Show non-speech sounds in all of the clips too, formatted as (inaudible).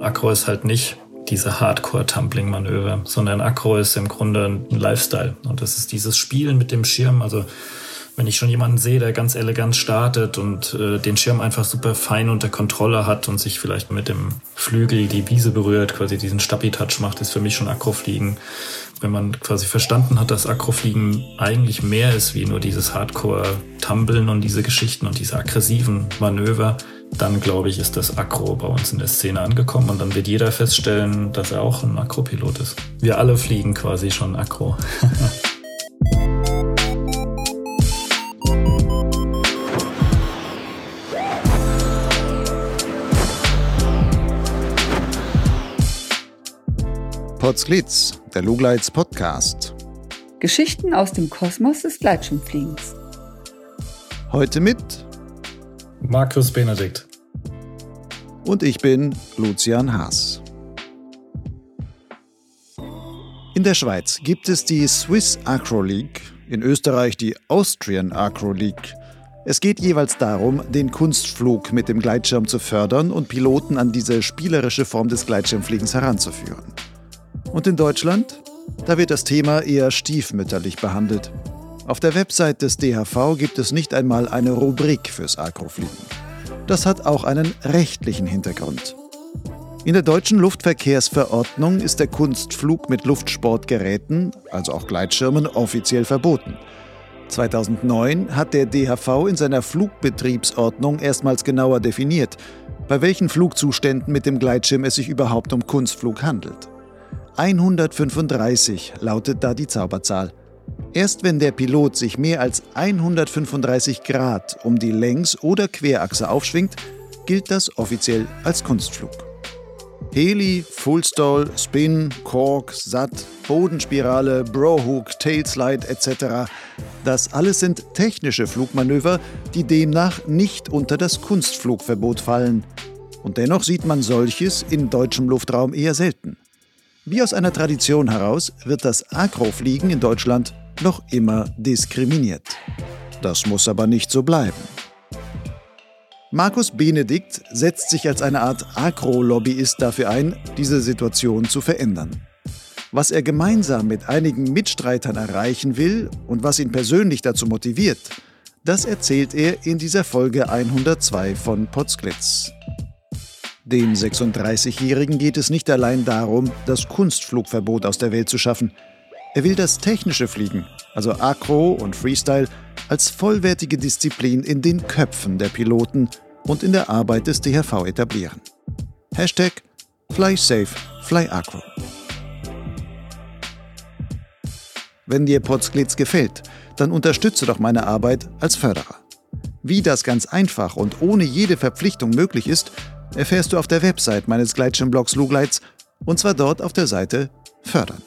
Akro ist halt nicht diese Hardcore-Tumbling-Manöver, sondern Akro ist im Grunde ein Lifestyle. Und das ist dieses Spielen mit dem Schirm. Also wenn ich schon jemanden sehe, der ganz elegant startet und äh, den Schirm einfach super fein unter Kontrolle hat und sich vielleicht mit dem Flügel die Wiese berührt, quasi diesen Stabi-Touch macht, ist für mich schon Akrofliegen. Wenn man quasi verstanden hat, dass Akrofliegen eigentlich mehr ist wie nur dieses Hardcore-Tumbeln und diese Geschichten und diese aggressiven Manöver, dann glaube ich, ist das Akro bei uns in der Szene angekommen und dann wird jeder feststellen, dass er auch ein Akropilot ist. Wir alle fliegen quasi schon Akro. (laughs) Potsglitz, der Lugleits Podcast. Geschichten aus dem Kosmos des Gleitschirmfliegens. Heute mit Markus Benedikt. Und ich bin Lucian Haas. In der Schweiz gibt es die Swiss Acro League, in Österreich die Austrian Acro League. Es geht jeweils darum, den Kunstflug mit dem Gleitschirm zu fördern und Piloten an diese spielerische Form des Gleitschirmfliegens heranzuführen. Und in Deutschland? Da wird das Thema eher stiefmütterlich behandelt. Auf der Website des DHV gibt es nicht einmal eine Rubrik fürs Akrofliegen. Das hat auch einen rechtlichen Hintergrund. In der deutschen Luftverkehrsverordnung ist der Kunstflug mit Luftsportgeräten, also auch Gleitschirmen, offiziell verboten. 2009 hat der DHV in seiner Flugbetriebsordnung erstmals genauer definiert, bei welchen Flugzuständen mit dem Gleitschirm es sich überhaupt um Kunstflug handelt. 135 lautet da die Zauberzahl. Erst wenn der Pilot sich mehr als 135 Grad um die Längs- oder Querachse aufschwingt, gilt das offiziell als Kunstflug. Heli, Fullstall, Spin, Cork, Sat, Bodenspirale, Brohook, Tailslide etc. Das alles sind technische Flugmanöver, die demnach nicht unter das Kunstflugverbot fallen. Und dennoch sieht man solches in deutschem Luftraum eher selten. Wie aus einer Tradition heraus wird das Akrofliegen in Deutschland noch immer diskriminiert. Das muss aber nicht so bleiben. Markus Benedikt setzt sich als eine Art Agro-Lobbyist dafür ein, diese Situation zu verändern. Was er gemeinsam mit einigen Mitstreitern erreichen will und was ihn persönlich dazu motiviert, das erzählt er in dieser Folge 102 von Potsglitz. Dem 36-Jährigen geht es nicht allein darum, das Kunstflugverbot aus der Welt zu schaffen. Er will das technische Fliegen, also Acro und Freestyle, als vollwertige Disziplin in den Köpfen der Piloten und in der Arbeit des DHV etablieren. Hashtag Fly Safe, Fly Acro. Wenn dir Potsglitz gefällt, dann unterstütze doch meine Arbeit als Förderer. Wie das ganz einfach und ohne jede Verpflichtung möglich ist, erfährst du auf der Website meines Gleitschirmblogs Lugleits und zwar dort auf der Seite Fördern.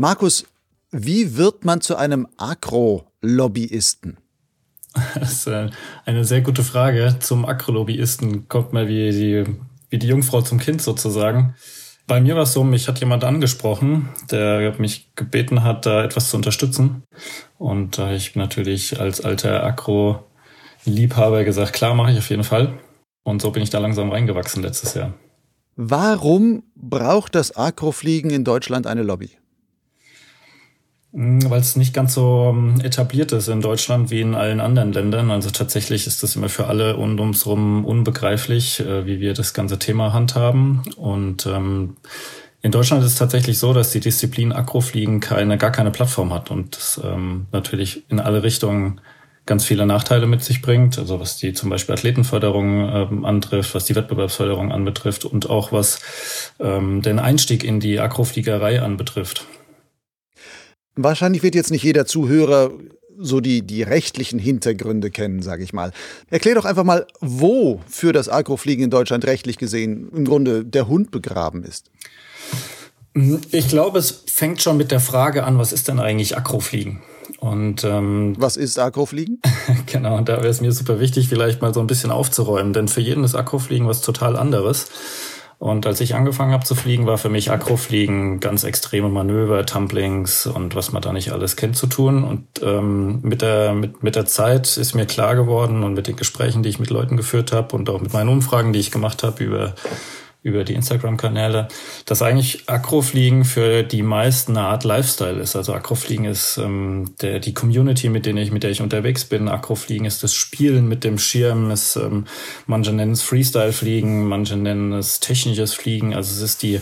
Markus, wie wird man zu einem Akro-Lobbyisten? Das ist äh, eine sehr gute Frage. Zum Akro-Lobbyisten kommt man wie die, wie die Jungfrau zum Kind sozusagen. Bei mir war es so, mich hat jemand angesprochen, der mich gebeten hat, da etwas zu unterstützen. Und da ich natürlich als alter Akro Liebhaber gesagt, klar, mache ich auf jeden Fall. Und so bin ich da langsam reingewachsen letztes Jahr. Warum braucht das Akrofliegen in Deutschland eine Lobby? Hm, weil es nicht ganz so ähm, etabliert ist in Deutschland wie in allen anderen Ländern. Also tatsächlich ist das immer für alle und ums rum unbegreiflich, äh, wie wir das ganze Thema handhaben. Und ähm, in Deutschland ist es tatsächlich so, dass die Disziplin Akrofliegen keine, gar keine Plattform hat und das, ähm, natürlich in alle Richtungen ganz viele Nachteile mit sich bringt, also was die zum Beispiel Athletenförderung ähm, antrifft, was die Wettbewerbsförderung anbetrifft und auch was ähm, den Einstieg in die Akrofliegerei anbetrifft. Wahrscheinlich wird jetzt nicht jeder Zuhörer so die, die rechtlichen Hintergründe kennen, sage ich mal. Erklär doch einfach mal, wo für das Akrofliegen in Deutschland rechtlich gesehen im Grunde der Hund begraben ist. Ich glaube, es fängt schon mit der Frage an, was ist denn eigentlich Akrofliegen? Und ähm, was ist Akrofliegen? (laughs) genau, und da wäre es mir super wichtig, vielleicht mal so ein bisschen aufzuräumen, denn für jeden ist Akrofliegen was total anderes. Und als ich angefangen habe zu fliegen, war für mich Akrofliegen ganz extreme Manöver, Tumblings und was man da nicht alles kennt zu tun. Und ähm, mit, der, mit, mit der Zeit ist mir klar geworden und mit den Gesprächen, die ich mit Leuten geführt habe und auch mit meinen Umfragen, die ich gemacht habe über über die Instagram-Kanäle, dass eigentlich Akrofliegen für die meisten eine Art Lifestyle ist. Also Akrofliegen ist ähm, der, die Community, mit, denen ich, mit der ich unterwegs bin. Akrofliegen ist das Spielen mit dem Schirm. Ist, ähm, manche nennen es Freestyle-Fliegen, manche nennen es technisches Fliegen. Also es ist die,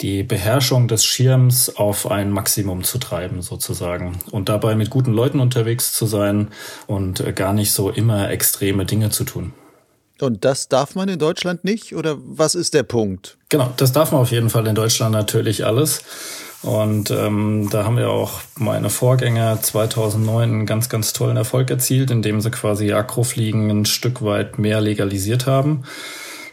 die Beherrschung des Schirms auf ein Maximum zu treiben, sozusagen. Und dabei mit guten Leuten unterwegs zu sein und äh, gar nicht so immer extreme Dinge zu tun. Und das darf man in Deutschland nicht? Oder was ist der Punkt? Genau, das darf man auf jeden Fall in Deutschland natürlich alles. Und ähm, da haben wir auch meine Vorgänger 2009 einen ganz, ganz tollen Erfolg erzielt, indem sie quasi Akrofliegen ein Stück weit mehr legalisiert haben.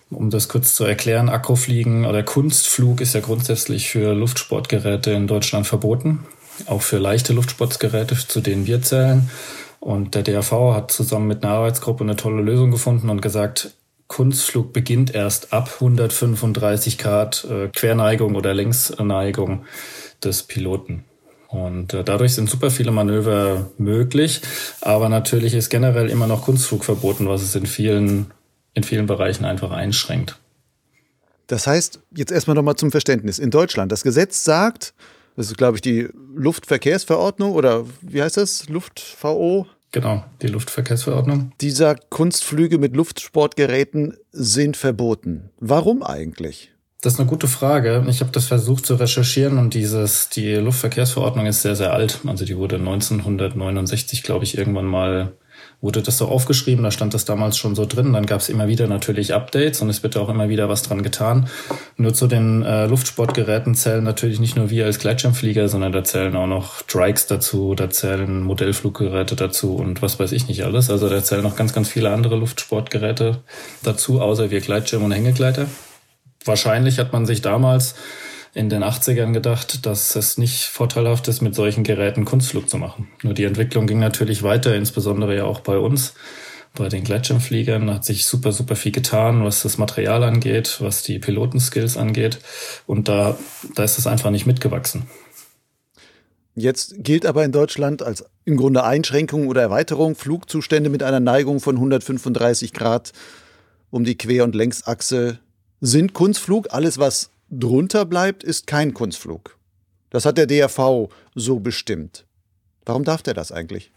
Um das kurz zu erklären, Akrofliegen oder Kunstflug ist ja grundsätzlich für Luftsportgeräte in Deutschland verboten. Auch für leichte Luftsportgeräte, zu denen wir zählen. Und der DRV hat zusammen mit einer Arbeitsgruppe eine tolle Lösung gefunden und gesagt, Kunstflug beginnt erst ab 135 Grad äh, Querneigung oder Längsneigung des Piloten. Und äh, dadurch sind super viele Manöver möglich, aber natürlich ist generell immer noch Kunstflug verboten, was es in vielen, in vielen Bereichen einfach einschränkt. Das heißt, jetzt erstmal nochmal zum Verständnis. In Deutschland, das Gesetz sagt, das ist, glaube ich, die Luftverkehrsverordnung oder wie heißt das? Luft-VO? Genau, die Luftverkehrsverordnung. Dieser Kunstflüge mit Luftsportgeräten sind verboten. Warum eigentlich? Das ist eine gute Frage. Ich habe das versucht zu recherchieren und dieses, die Luftverkehrsverordnung ist sehr, sehr alt. Also die wurde 1969, glaube ich, irgendwann mal wurde das so aufgeschrieben, da stand das damals schon so drin. Dann gab es immer wieder natürlich Updates und es wird auch immer wieder was dran getan. Nur zu den äh, Luftsportgeräten zählen natürlich nicht nur wir als Gleitschirmflieger, sondern da zählen auch noch Trikes dazu, da zählen Modellfluggeräte dazu und was weiß ich nicht alles. Also da zählen noch ganz, ganz viele andere Luftsportgeräte dazu, außer wir Gleitschirm und Hängegleiter. Wahrscheinlich hat man sich damals in den 80ern gedacht, dass es nicht vorteilhaft ist, mit solchen Geräten Kunstflug zu machen. Nur die Entwicklung ging natürlich weiter, insbesondere ja auch bei uns. Bei den Gleitschirmfliegern hat sich super, super viel getan, was das Material angeht, was die Pilotenskills angeht. Und da, da ist es einfach nicht mitgewachsen. Jetzt gilt aber in Deutschland als im Grunde Einschränkung oder Erweiterung Flugzustände mit einer Neigung von 135 Grad um die Quer- und Längsachse sind Kunstflug. Alles, was drunter bleibt, ist kein Kunstflug. Das hat der DRV so bestimmt. Warum darf der das eigentlich?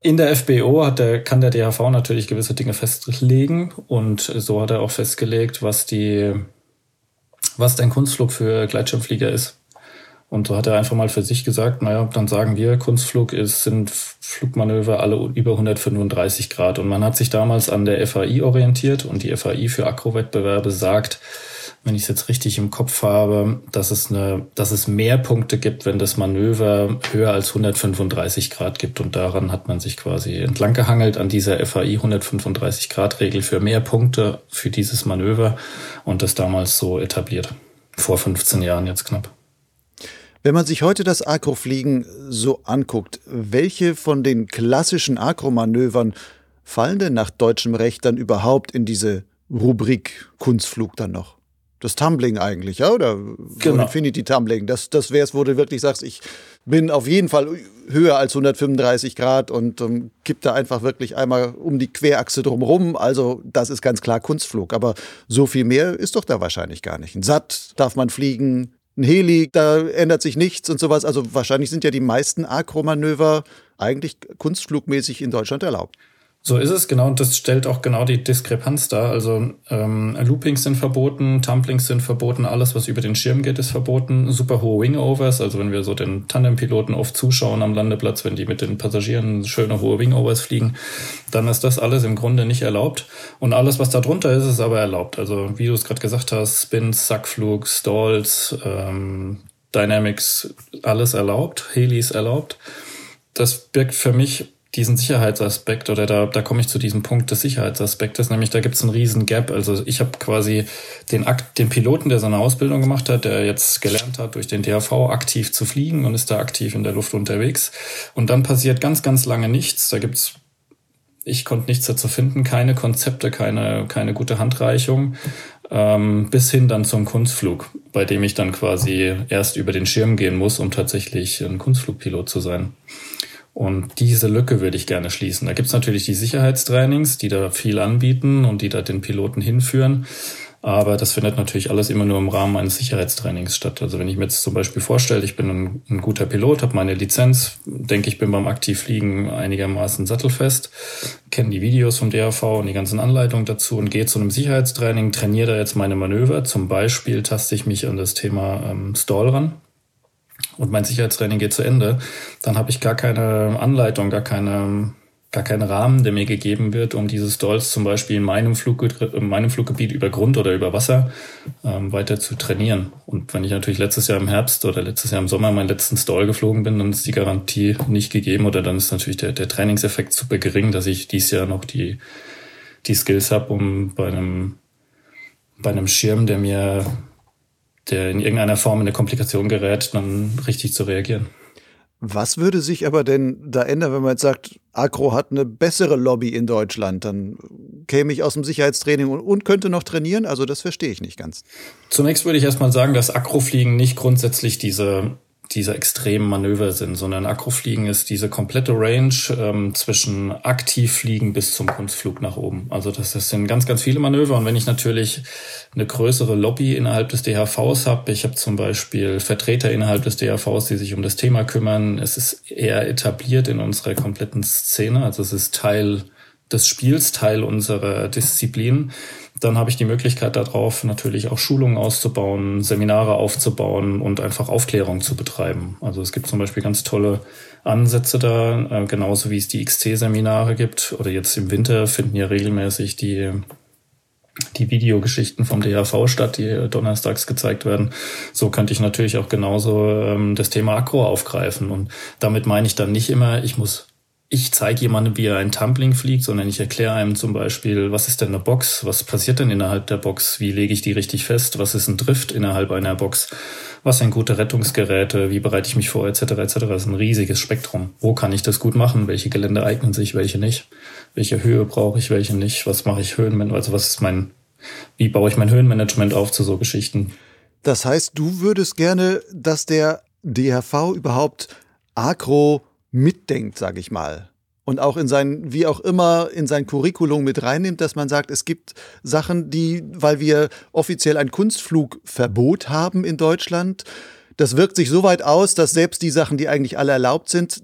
In der FBO der, kann der DHV natürlich gewisse Dinge festlegen und so hat er auch festgelegt, was die, was dein Kunstflug für Gleitschirmflieger ist. Und so hat er einfach mal für sich gesagt, naja, dann sagen wir, Kunstflug ist, sind Flugmanöver alle über 135 Grad. Und man hat sich damals an der FAI orientiert und die FAI für Akrowettbewerbe sagt, wenn ich es jetzt richtig im Kopf habe, dass es eine, dass es mehr Punkte gibt, wenn das Manöver höher als 135 Grad gibt. Und daran hat man sich quasi entlang gehangelt an dieser FAI 135 Grad Regel für mehr Punkte für dieses Manöver und das damals so etabliert. Vor 15 Jahren jetzt knapp. Wenn man sich heute das Akrofliegen so anguckt, welche von den klassischen Akromanövern fallen denn nach deutschem Recht dann überhaupt in diese Rubrik Kunstflug dann noch? Das Tumbling eigentlich, ja? Oder genau. Infinity Tumbling. Das, das wäre es, wo du wirklich sagst, ich bin auf jeden Fall höher als 135 Grad und ähm, kipp da einfach wirklich einmal um die Querachse drumherum. Also das ist ganz klar Kunstflug. Aber so viel mehr ist doch da wahrscheinlich gar nicht. Ein Satt darf man fliegen, ein Heli, da ändert sich nichts und sowas. Also wahrscheinlich sind ja die meisten Akromanöver eigentlich kunstflugmäßig in Deutschland erlaubt. So ist es, genau. Und das stellt auch genau die Diskrepanz dar. Also ähm, Loopings sind verboten, Tumblings sind verboten, alles, was über den Schirm geht, ist verboten. Super hohe Wingovers, also wenn wir so den Tandempiloten oft zuschauen am Landeplatz, wenn die mit den Passagieren schöne hohe Wingovers fliegen, dann ist das alles im Grunde nicht erlaubt. Und alles, was da drunter ist, ist aber erlaubt. Also wie du es gerade gesagt hast, Spins, Sackflug, Stalls, ähm, Dynamics, alles erlaubt, Helis erlaubt. Das birgt für mich diesen Sicherheitsaspekt oder da, da komme ich zu diesem Punkt des Sicherheitsaspektes, nämlich da gibt es einen riesen Gap. Also ich habe quasi den, Akt, den Piloten, der seine Ausbildung gemacht hat, der jetzt gelernt hat, durch den DAV aktiv zu fliegen und ist da aktiv in der Luft unterwegs. Und dann passiert ganz, ganz lange nichts. Da gibt's ich konnte nichts dazu finden, keine Konzepte, keine, keine gute Handreichung. ähm, bis hin dann zum Kunstflug, bei dem ich dann quasi erst über den Schirm gehen muss, um tatsächlich ein Kunstflugpilot zu sein. Und diese Lücke würde ich gerne schließen. Da gibt es natürlich die Sicherheitstrainings, die da viel anbieten und die da den Piloten hinführen. Aber das findet natürlich alles immer nur im Rahmen eines Sicherheitstrainings statt. Also wenn ich mir jetzt zum Beispiel vorstelle, ich bin ein, ein guter Pilot, habe meine Lizenz, denke ich bin beim Aktivfliegen einigermaßen sattelfest, kenne die Videos vom DAV und die ganzen Anleitungen dazu und gehe zu einem Sicherheitstraining, trainiere da jetzt meine Manöver. Zum Beispiel taste ich mich an das Thema ähm, Stall ran und mein Sicherheitstraining geht zu Ende, dann habe ich gar keine Anleitung, gar keine gar keinen Rahmen, der mir gegeben wird, um diese Stalls zum Beispiel in meinem, Flug, in meinem Fluggebiet über Grund oder über Wasser ähm, weiter zu trainieren. Und wenn ich natürlich letztes Jahr im Herbst oder letztes Jahr im Sommer meinen letzten Stall geflogen bin, dann ist die Garantie nicht gegeben oder dann ist natürlich der, der Trainingseffekt super gering, dass ich dieses Jahr noch die, die Skills habe, um bei einem, bei einem Schirm, der mir, der in irgendeiner Form in eine Komplikation gerät, dann richtig zu reagieren. Was würde sich aber denn da ändern, wenn man jetzt sagt, Agro hat eine bessere Lobby in Deutschland? Dann käme ich aus dem Sicherheitstraining und, und könnte noch trainieren? Also das verstehe ich nicht ganz. Zunächst würde ich erstmal sagen, dass Akrofliegen nicht grundsätzlich diese diese extremen Manöver sind, sondern Akrofliegen ist diese komplette Range ähm, zwischen Aktivfliegen bis zum Kunstflug nach oben. Also das, das sind ganz, ganz viele Manöver. Und wenn ich natürlich eine größere Lobby innerhalb des DHVs habe, ich habe zum Beispiel Vertreter innerhalb des DHVs, die sich um das Thema kümmern, es ist eher etabliert in unserer kompletten Szene. Also es ist Teil des Spiels, Teil unserer Disziplin dann habe ich die Möglichkeit darauf, natürlich auch Schulungen auszubauen, Seminare aufzubauen und einfach Aufklärung zu betreiben. Also es gibt zum Beispiel ganz tolle Ansätze da, äh, genauso wie es die XC-Seminare gibt. Oder jetzt im Winter finden ja regelmäßig die die Videogeschichten vom DHV statt, die donnerstags gezeigt werden. So könnte ich natürlich auch genauso ähm, das Thema Akro aufgreifen. Und damit meine ich dann nicht immer, ich muss ich zeige jemandem, wie er ein Tumbling fliegt, sondern ich erkläre einem zum Beispiel, was ist denn eine Box, was passiert denn innerhalb der Box, wie lege ich die richtig fest, was ist ein Drift innerhalb einer Box, was sind gute Rettungsgeräte, wie bereite ich mich vor, etc. etc. Das ist ein riesiges Spektrum. Wo kann ich das gut machen? Welche Gelände eignen sich, welche nicht? Welche Höhe brauche ich, welche nicht? Was mache ich Höhenmanagement? Also was ist mein, wie baue ich mein Höhenmanagement auf zu so Geschichten? Das heißt, du würdest gerne, dass der DHV überhaupt Agro mitdenkt, sage ich mal. Und auch in sein, wie auch immer, in sein Curriculum mit reinnimmt, dass man sagt, es gibt Sachen, die, weil wir offiziell ein Kunstflugverbot haben in Deutschland, das wirkt sich so weit aus, dass selbst die Sachen, die eigentlich alle erlaubt sind,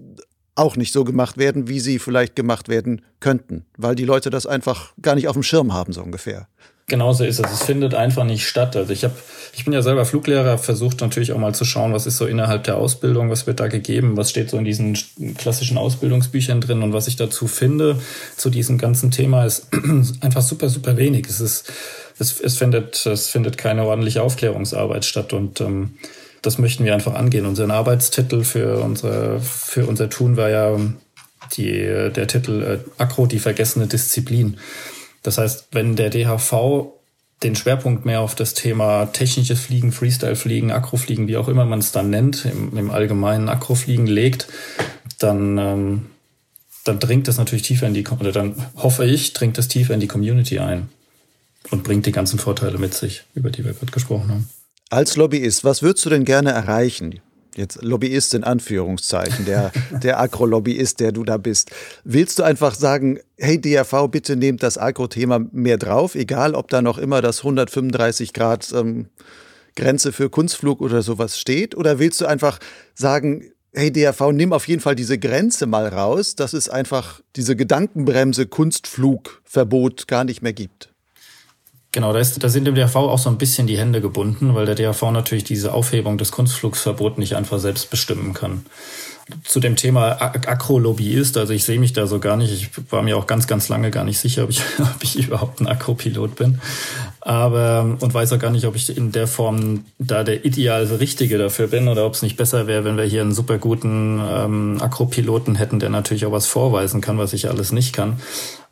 auch nicht so gemacht werden, wie sie vielleicht gemacht werden könnten, weil die Leute das einfach gar nicht auf dem Schirm haben, so ungefähr. Genauso ist es. Es findet einfach nicht statt. Also ich habe, ich bin ja selber Fluglehrer, versucht natürlich auch mal zu schauen, was ist so innerhalb der Ausbildung, was wird da gegeben, was steht so in diesen klassischen Ausbildungsbüchern drin und was ich dazu finde zu diesem ganzen Thema ist (clears throat) einfach super, super wenig. Es ist, es, es findet, es findet keine ordentliche Aufklärungsarbeit statt und ähm, das möchten wir einfach angehen. Unser Arbeitstitel für unser, für unser Tun war ja die, der Titel äh, Akro, die vergessene Disziplin. Das heißt, wenn der DHV den Schwerpunkt mehr auf das Thema technisches Fliegen, Freestyle-Fliegen, Akrofliegen, wie auch immer man es dann nennt, im, im allgemeinen Akrofliegen legt, dann, ähm, dann dringt das natürlich tiefer in die, oder dann hoffe ich, dringt das tiefer in die Community ein und bringt die ganzen Vorteile mit sich, über die wir gerade gesprochen haben. Als Lobbyist, was würdest du denn gerne erreichen? Jetzt Lobbyist in Anführungszeichen, der, (laughs) der Agro-Lobbyist, der du da bist. Willst du einfach sagen, hey DRV, bitte nehmt das Agro-Thema mehr drauf, egal ob da noch immer das 135 Grad ähm, Grenze für Kunstflug oder sowas steht? Oder willst du einfach sagen, hey DRV, nimm auf jeden Fall diese Grenze mal raus, dass es einfach diese Gedankenbremse Kunstflugverbot gar nicht mehr gibt? Genau, da, ist, da sind dem DRV auch so ein bisschen die Hände gebunden, weil der DRV natürlich diese Aufhebung des Kunstflugsverbots nicht einfach selbst bestimmen kann zu dem Thema Akro-Lobbyist, also ich sehe mich da so gar nicht. Ich war mir auch ganz, ganz lange gar nicht sicher, ob ich, (laughs) ob ich überhaupt ein Akro-Pilot bin. Aber, und weiß auch gar nicht, ob ich in der Form da der ideal Richtige dafür bin oder ob es nicht besser wäre, wenn wir hier einen super guten ähm, Akro-Piloten hätten, der natürlich auch was vorweisen kann, was ich alles nicht kann.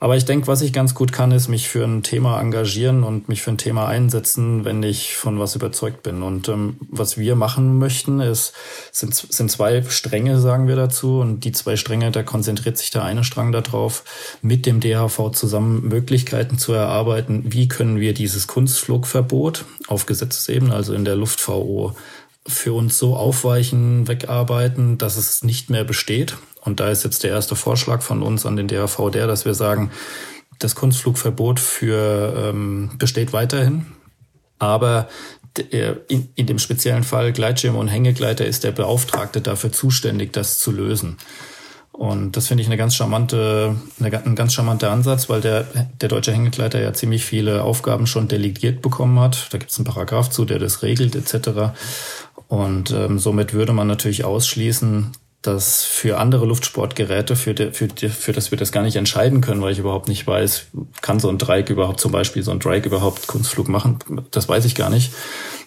Aber ich denke, was ich ganz gut kann, ist mich für ein Thema engagieren und mich für ein Thema einsetzen, wenn ich von was überzeugt bin. Und ähm, was wir machen möchten, ist, sind, sind zwei Stränge sagen wir dazu. Und die zwei Stränge, da konzentriert sich der eine Strang darauf, mit dem DHV zusammen Möglichkeiten zu erarbeiten, wie können wir dieses Kunstflugverbot auf Gesetzesebene, also in der Luft-VO, für uns so aufweichen, wegarbeiten, dass es nicht mehr besteht. Und da ist jetzt der erste Vorschlag von uns an den DHV der, dass wir sagen, das Kunstflugverbot für ähm, besteht weiterhin, aber in, in dem speziellen Fall Gleitschirm und Hängegleiter ist der Beauftragte dafür zuständig, das zu lösen. Und das finde ich eine ganz charmante, eine, ein ganz charmanter Ansatz, weil der, der deutsche Hängegleiter ja ziemlich viele Aufgaben schon delegiert bekommen hat. Da gibt es einen Paragraph zu, der das regelt etc. Und ähm, somit würde man natürlich ausschließen, dass für andere Luftsportgeräte, für, de, für, de, für das wir das gar nicht entscheiden können, weil ich überhaupt nicht weiß, kann so ein Dreieck überhaupt zum Beispiel, so ein Dreieck überhaupt Kunstflug machen, das weiß ich gar nicht.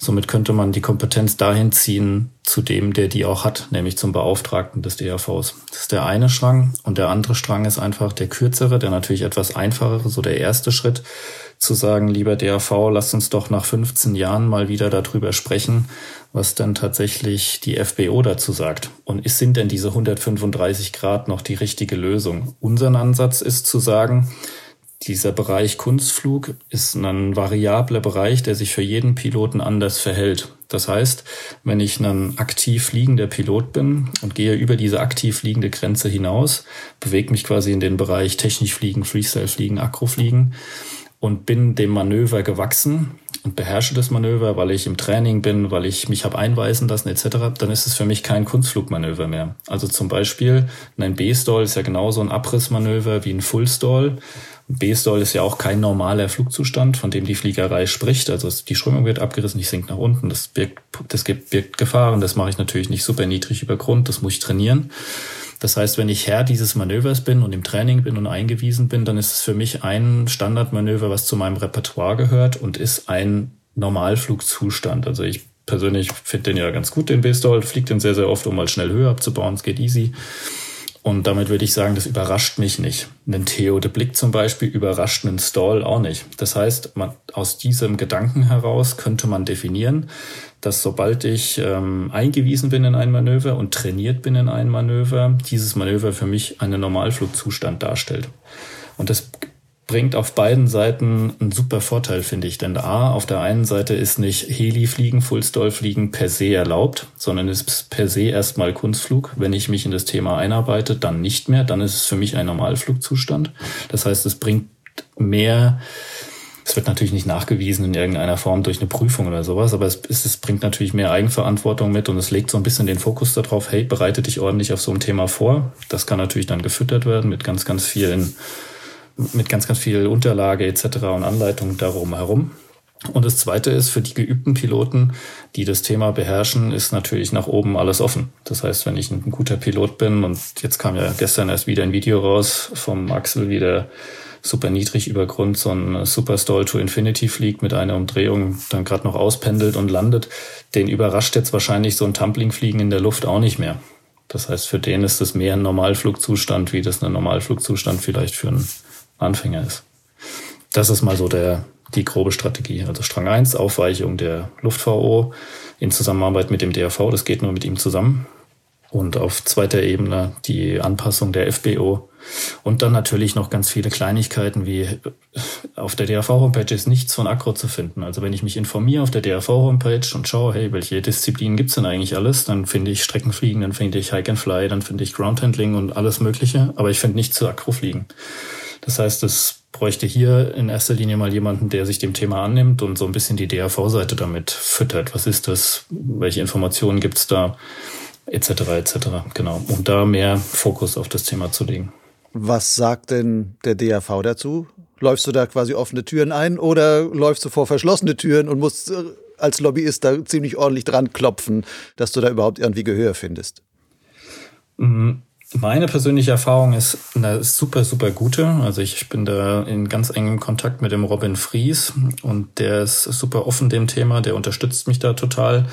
Somit könnte man die Kompetenz dahin ziehen, zu dem, der die auch hat, nämlich zum Beauftragten des DAVs. Das ist der eine Strang. Und der andere Strang ist einfach der kürzere, der natürlich etwas einfachere, so der erste Schritt, zu sagen, lieber DAV, lasst uns doch nach 15 Jahren mal wieder darüber sprechen, was dann tatsächlich die FBO dazu sagt. Und ist, sind denn diese 135 Grad noch die richtige Lösung? Unser Ansatz ist zu sagen, dieser Bereich Kunstflug ist ein variabler Bereich, der sich für jeden Piloten anders verhält. Das heißt, wenn ich ein aktiv fliegender Pilot bin und gehe über diese aktiv fliegende Grenze hinaus, bewege mich quasi in den Bereich technisch fliegen, Freestyle fliegen, Akrofliegen und bin dem Manöver gewachsen, und beherrsche das Manöver, weil ich im Training bin, weil ich mich habe einweisen lassen etc., dann ist es für mich kein Kunstflugmanöver mehr. Also zum Beispiel ein B-Stall ist ja genauso ein Abrissmanöver wie ein Full-Stall. B-Stall ist ja auch kein normaler Flugzustand, von dem die Fliegerei spricht. Also die Strömung wird abgerissen, ich sink nach unten. Das birgt, das birgt Gefahren. Das mache ich natürlich nicht super niedrig über Grund. Das muss ich trainieren. Das heißt, wenn ich Herr dieses Manövers bin und im Training bin und eingewiesen bin, dann ist es für mich ein Standardmanöver, was zu meinem Repertoire gehört und ist ein Normalflugzustand. Also ich persönlich finde den ja ganz gut, den B-Stall, fliegt den sehr, sehr oft, um mal schnell Höhe abzubauen. Es geht easy. Und damit würde ich sagen, das überrascht mich nicht. Ein Theo de Blick zum Beispiel überrascht einen Stall auch nicht. Das heißt, man, aus diesem Gedanken heraus könnte man definieren, dass sobald ich ähm, eingewiesen bin in ein Manöver und trainiert bin in ein Manöver, dieses Manöver für mich einen Normalflugzustand darstellt. Und das bringt auf beiden Seiten einen super Vorteil, finde ich. Denn A, auf der einen Seite ist nicht Heli-Fliegen, Full-Stall-Fliegen per se erlaubt, sondern ist per se erstmal Kunstflug. Wenn ich mich in das Thema einarbeite, dann nicht mehr. Dann ist es für mich ein Normalflugzustand. Das heißt, es bringt mehr es wird natürlich nicht nachgewiesen in irgendeiner Form durch eine Prüfung oder sowas, aber es, es, bringt natürlich mehr Eigenverantwortung mit und es legt so ein bisschen den Fokus darauf, hey, bereite dich ordentlich auf so ein Thema vor. Das kann natürlich dann gefüttert werden mit ganz, ganz vielen, mit ganz, ganz viel Unterlage etc. und Anleitung darum herum. Und das Zweite ist, für die geübten Piloten, die das Thema beherrschen, ist natürlich nach oben alles offen. Das heißt, wenn ich ein guter Pilot bin und jetzt kam ja gestern erst wieder ein Video raus vom Axel, wie der super niedrig über Grund so ein Superstall to Infinity fliegt mit einer Umdrehung, dann gerade noch auspendelt und landet, den überrascht jetzt wahrscheinlich so ein Tumblingfliegen in der Luft auch nicht mehr. Das heißt, für den ist es mehr ein Normalflugzustand, wie das ein Normalflugzustand vielleicht für einen Anfänger ist. Das ist mal so der, die grobe Strategie. Also Strang 1, Aufweichung der Luft-VO in Zusammenarbeit mit dem DRV, das geht nur mit ihm zusammen. Und auf zweiter Ebene die Anpassung der FBO und dann natürlich noch ganz viele Kleinigkeiten wie auf der DAV-Homepage ist nichts von Akro zu finden. Also wenn ich mich informiere auf der DAV-Homepage und schaue, hey, welche Disziplinen gibt's denn eigentlich alles, dann finde ich Streckenfliegen, dann finde ich Hike and Fly, dann finde ich Groundhandling und alles Mögliche, aber ich finde nichts zu Akrofliegen. Das heißt, es bräuchte hier in erster Linie mal jemanden, der sich dem Thema annimmt und so ein bisschen die DAV-Seite damit füttert. Was ist das? Welche Informationen gibt's da? Etc. etc. Genau. Um da mehr Fokus auf das Thema zu legen. Was sagt denn der DAV dazu? Läufst du da quasi offene Türen ein oder läufst du vor verschlossene Türen und musst äh, als Lobbyist da ziemlich ordentlich dran klopfen, dass du da überhaupt irgendwie Gehör findest? Mhm. Meine persönliche Erfahrung ist eine super, super gute. Also ich bin da in ganz engem Kontakt mit dem Robin Fries und der ist super offen dem Thema, der unterstützt mich da total.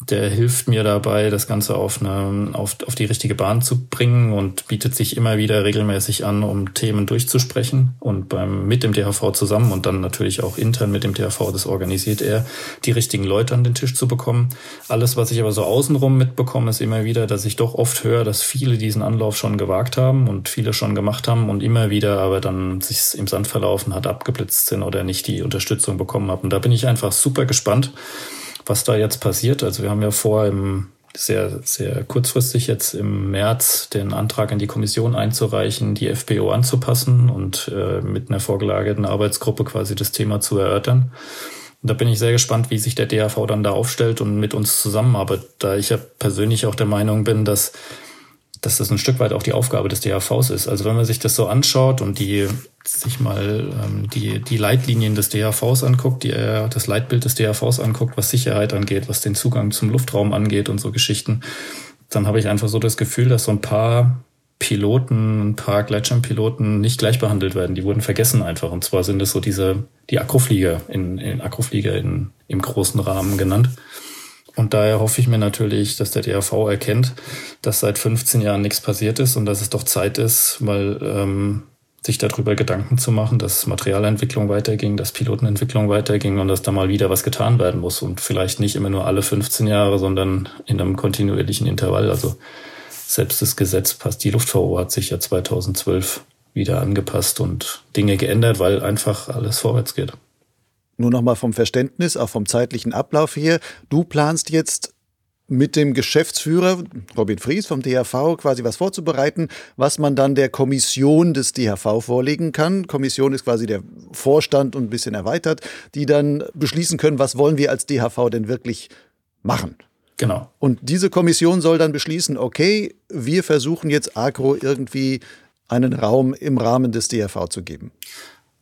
Der hilft mir dabei, das Ganze auf, eine, auf, auf die richtige Bahn zu bringen und bietet sich immer wieder regelmäßig an, um Themen durchzusprechen und beim, mit dem DHV zusammen und dann natürlich auch intern mit dem DHV, das organisiert er, die richtigen Leute an den Tisch zu bekommen. Alles, was ich aber so außenrum mitbekomme, ist immer wieder, dass ich doch oft höre, dass viele diesen Anlauf schon gewagt haben und viele schon gemacht haben und immer wieder aber dann sich im Sand verlaufen hat, abgeblitzt sind oder nicht die Unterstützung bekommen haben. Und da bin ich einfach super gespannt was da jetzt passiert. Also wir haben ja vor, im sehr, sehr kurzfristig jetzt im März den Antrag in die Kommission einzureichen, die FBO anzupassen und äh, mit einer vorgelagerten Arbeitsgruppe quasi das Thema zu erörtern. Und da bin ich sehr gespannt, wie sich der DAV dann da aufstellt und mit uns zusammenarbeitet, da ich ja persönlich auch der Meinung bin, dass dass das ein Stück weit auch die Aufgabe des DHVs ist. Also wenn man sich das so anschaut und die sich mal ähm, die, die Leitlinien des DHVs anguckt, die, äh, das Leitbild des DHVs anguckt, was Sicherheit angeht, was den Zugang zum Luftraum angeht und so Geschichten, dann habe ich einfach so das Gefühl, dass so ein paar Piloten, ein paar Gleitschirmpiloten nicht gleich behandelt werden. Die wurden vergessen einfach. Und zwar sind es so diese, die Akroflieger in, in Akroflieger in, im großen Rahmen genannt. Und daher hoffe ich mir natürlich, dass der DRV erkennt, dass seit 15 Jahren nichts passiert ist und dass es doch Zeit ist, mal ähm, sich darüber Gedanken zu machen, dass Materialentwicklung weiterging, dass Pilotenentwicklung weiterging und dass da mal wieder was getan werden muss und vielleicht nicht immer nur alle 15 Jahre, sondern in einem kontinuierlichen Intervall. Also selbst das Gesetz passt. Die Luftfahrt hat sich ja 2012 wieder angepasst und Dinge geändert, weil einfach alles vorwärts geht. Nur nochmal vom Verständnis, auch vom zeitlichen Ablauf hier. Du planst jetzt mit dem Geschäftsführer Robin Fries vom DHV quasi was vorzubereiten, was man dann der Kommission des DHV vorlegen kann. Kommission ist quasi der Vorstand und ein bisschen erweitert, die dann beschließen können, was wollen wir als DHV denn wirklich machen. Genau. Und diese Kommission soll dann beschließen, okay, wir versuchen jetzt Agro irgendwie einen Raum im Rahmen des DHV zu geben.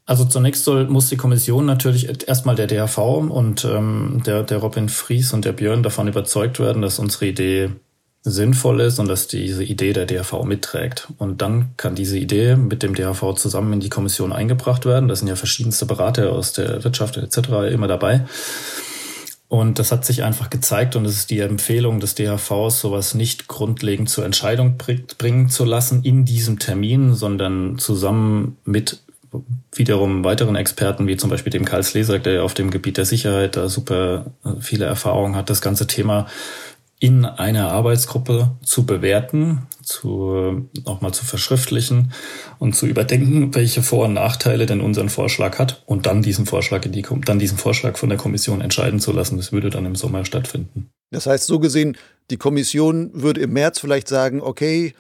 Also zunächst soll, muss die Kommission natürlich erstmal der DHV und ähm, der, der Robin Fries und der Björn davon überzeugt werden, dass unsere Idee sinnvoll ist und dass diese Idee der DHV mitträgt. Und dann kann diese Idee mit dem DHV zusammen in die Kommission eingebracht werden. Da sind ja verschiedenste Berater aus der Wirtschaft etc. immer dabei. Und das hat sich einfach gezeigt und es ist die Empfehlung des DHVs, sowas nicht grundlegend zur Entscheidung bringen zu lassen in diesem Termin, sondern zusammen mit wiederum weiteren Experten, wie zum Beispiel dem Karl Slesak, der auf dem Gebiet der Sicherheit da super äh, viele Erfahrungen hat, das ganze Thema in einer Arbeitsgruppe zu bewerten, zu nochmal zu verschriftlichen und zu überdenken, welche Vor- und Nachteile denn unseren Vorschlag hat und dann diesen Vorschlag in die, dann diesen Vorschlag von der Kommission entscheiden zu lassen. Das würde dann im Sommer stattfinden. Das heißt, so gesehen, die Kommission würde im März vielleicht sagen, okay,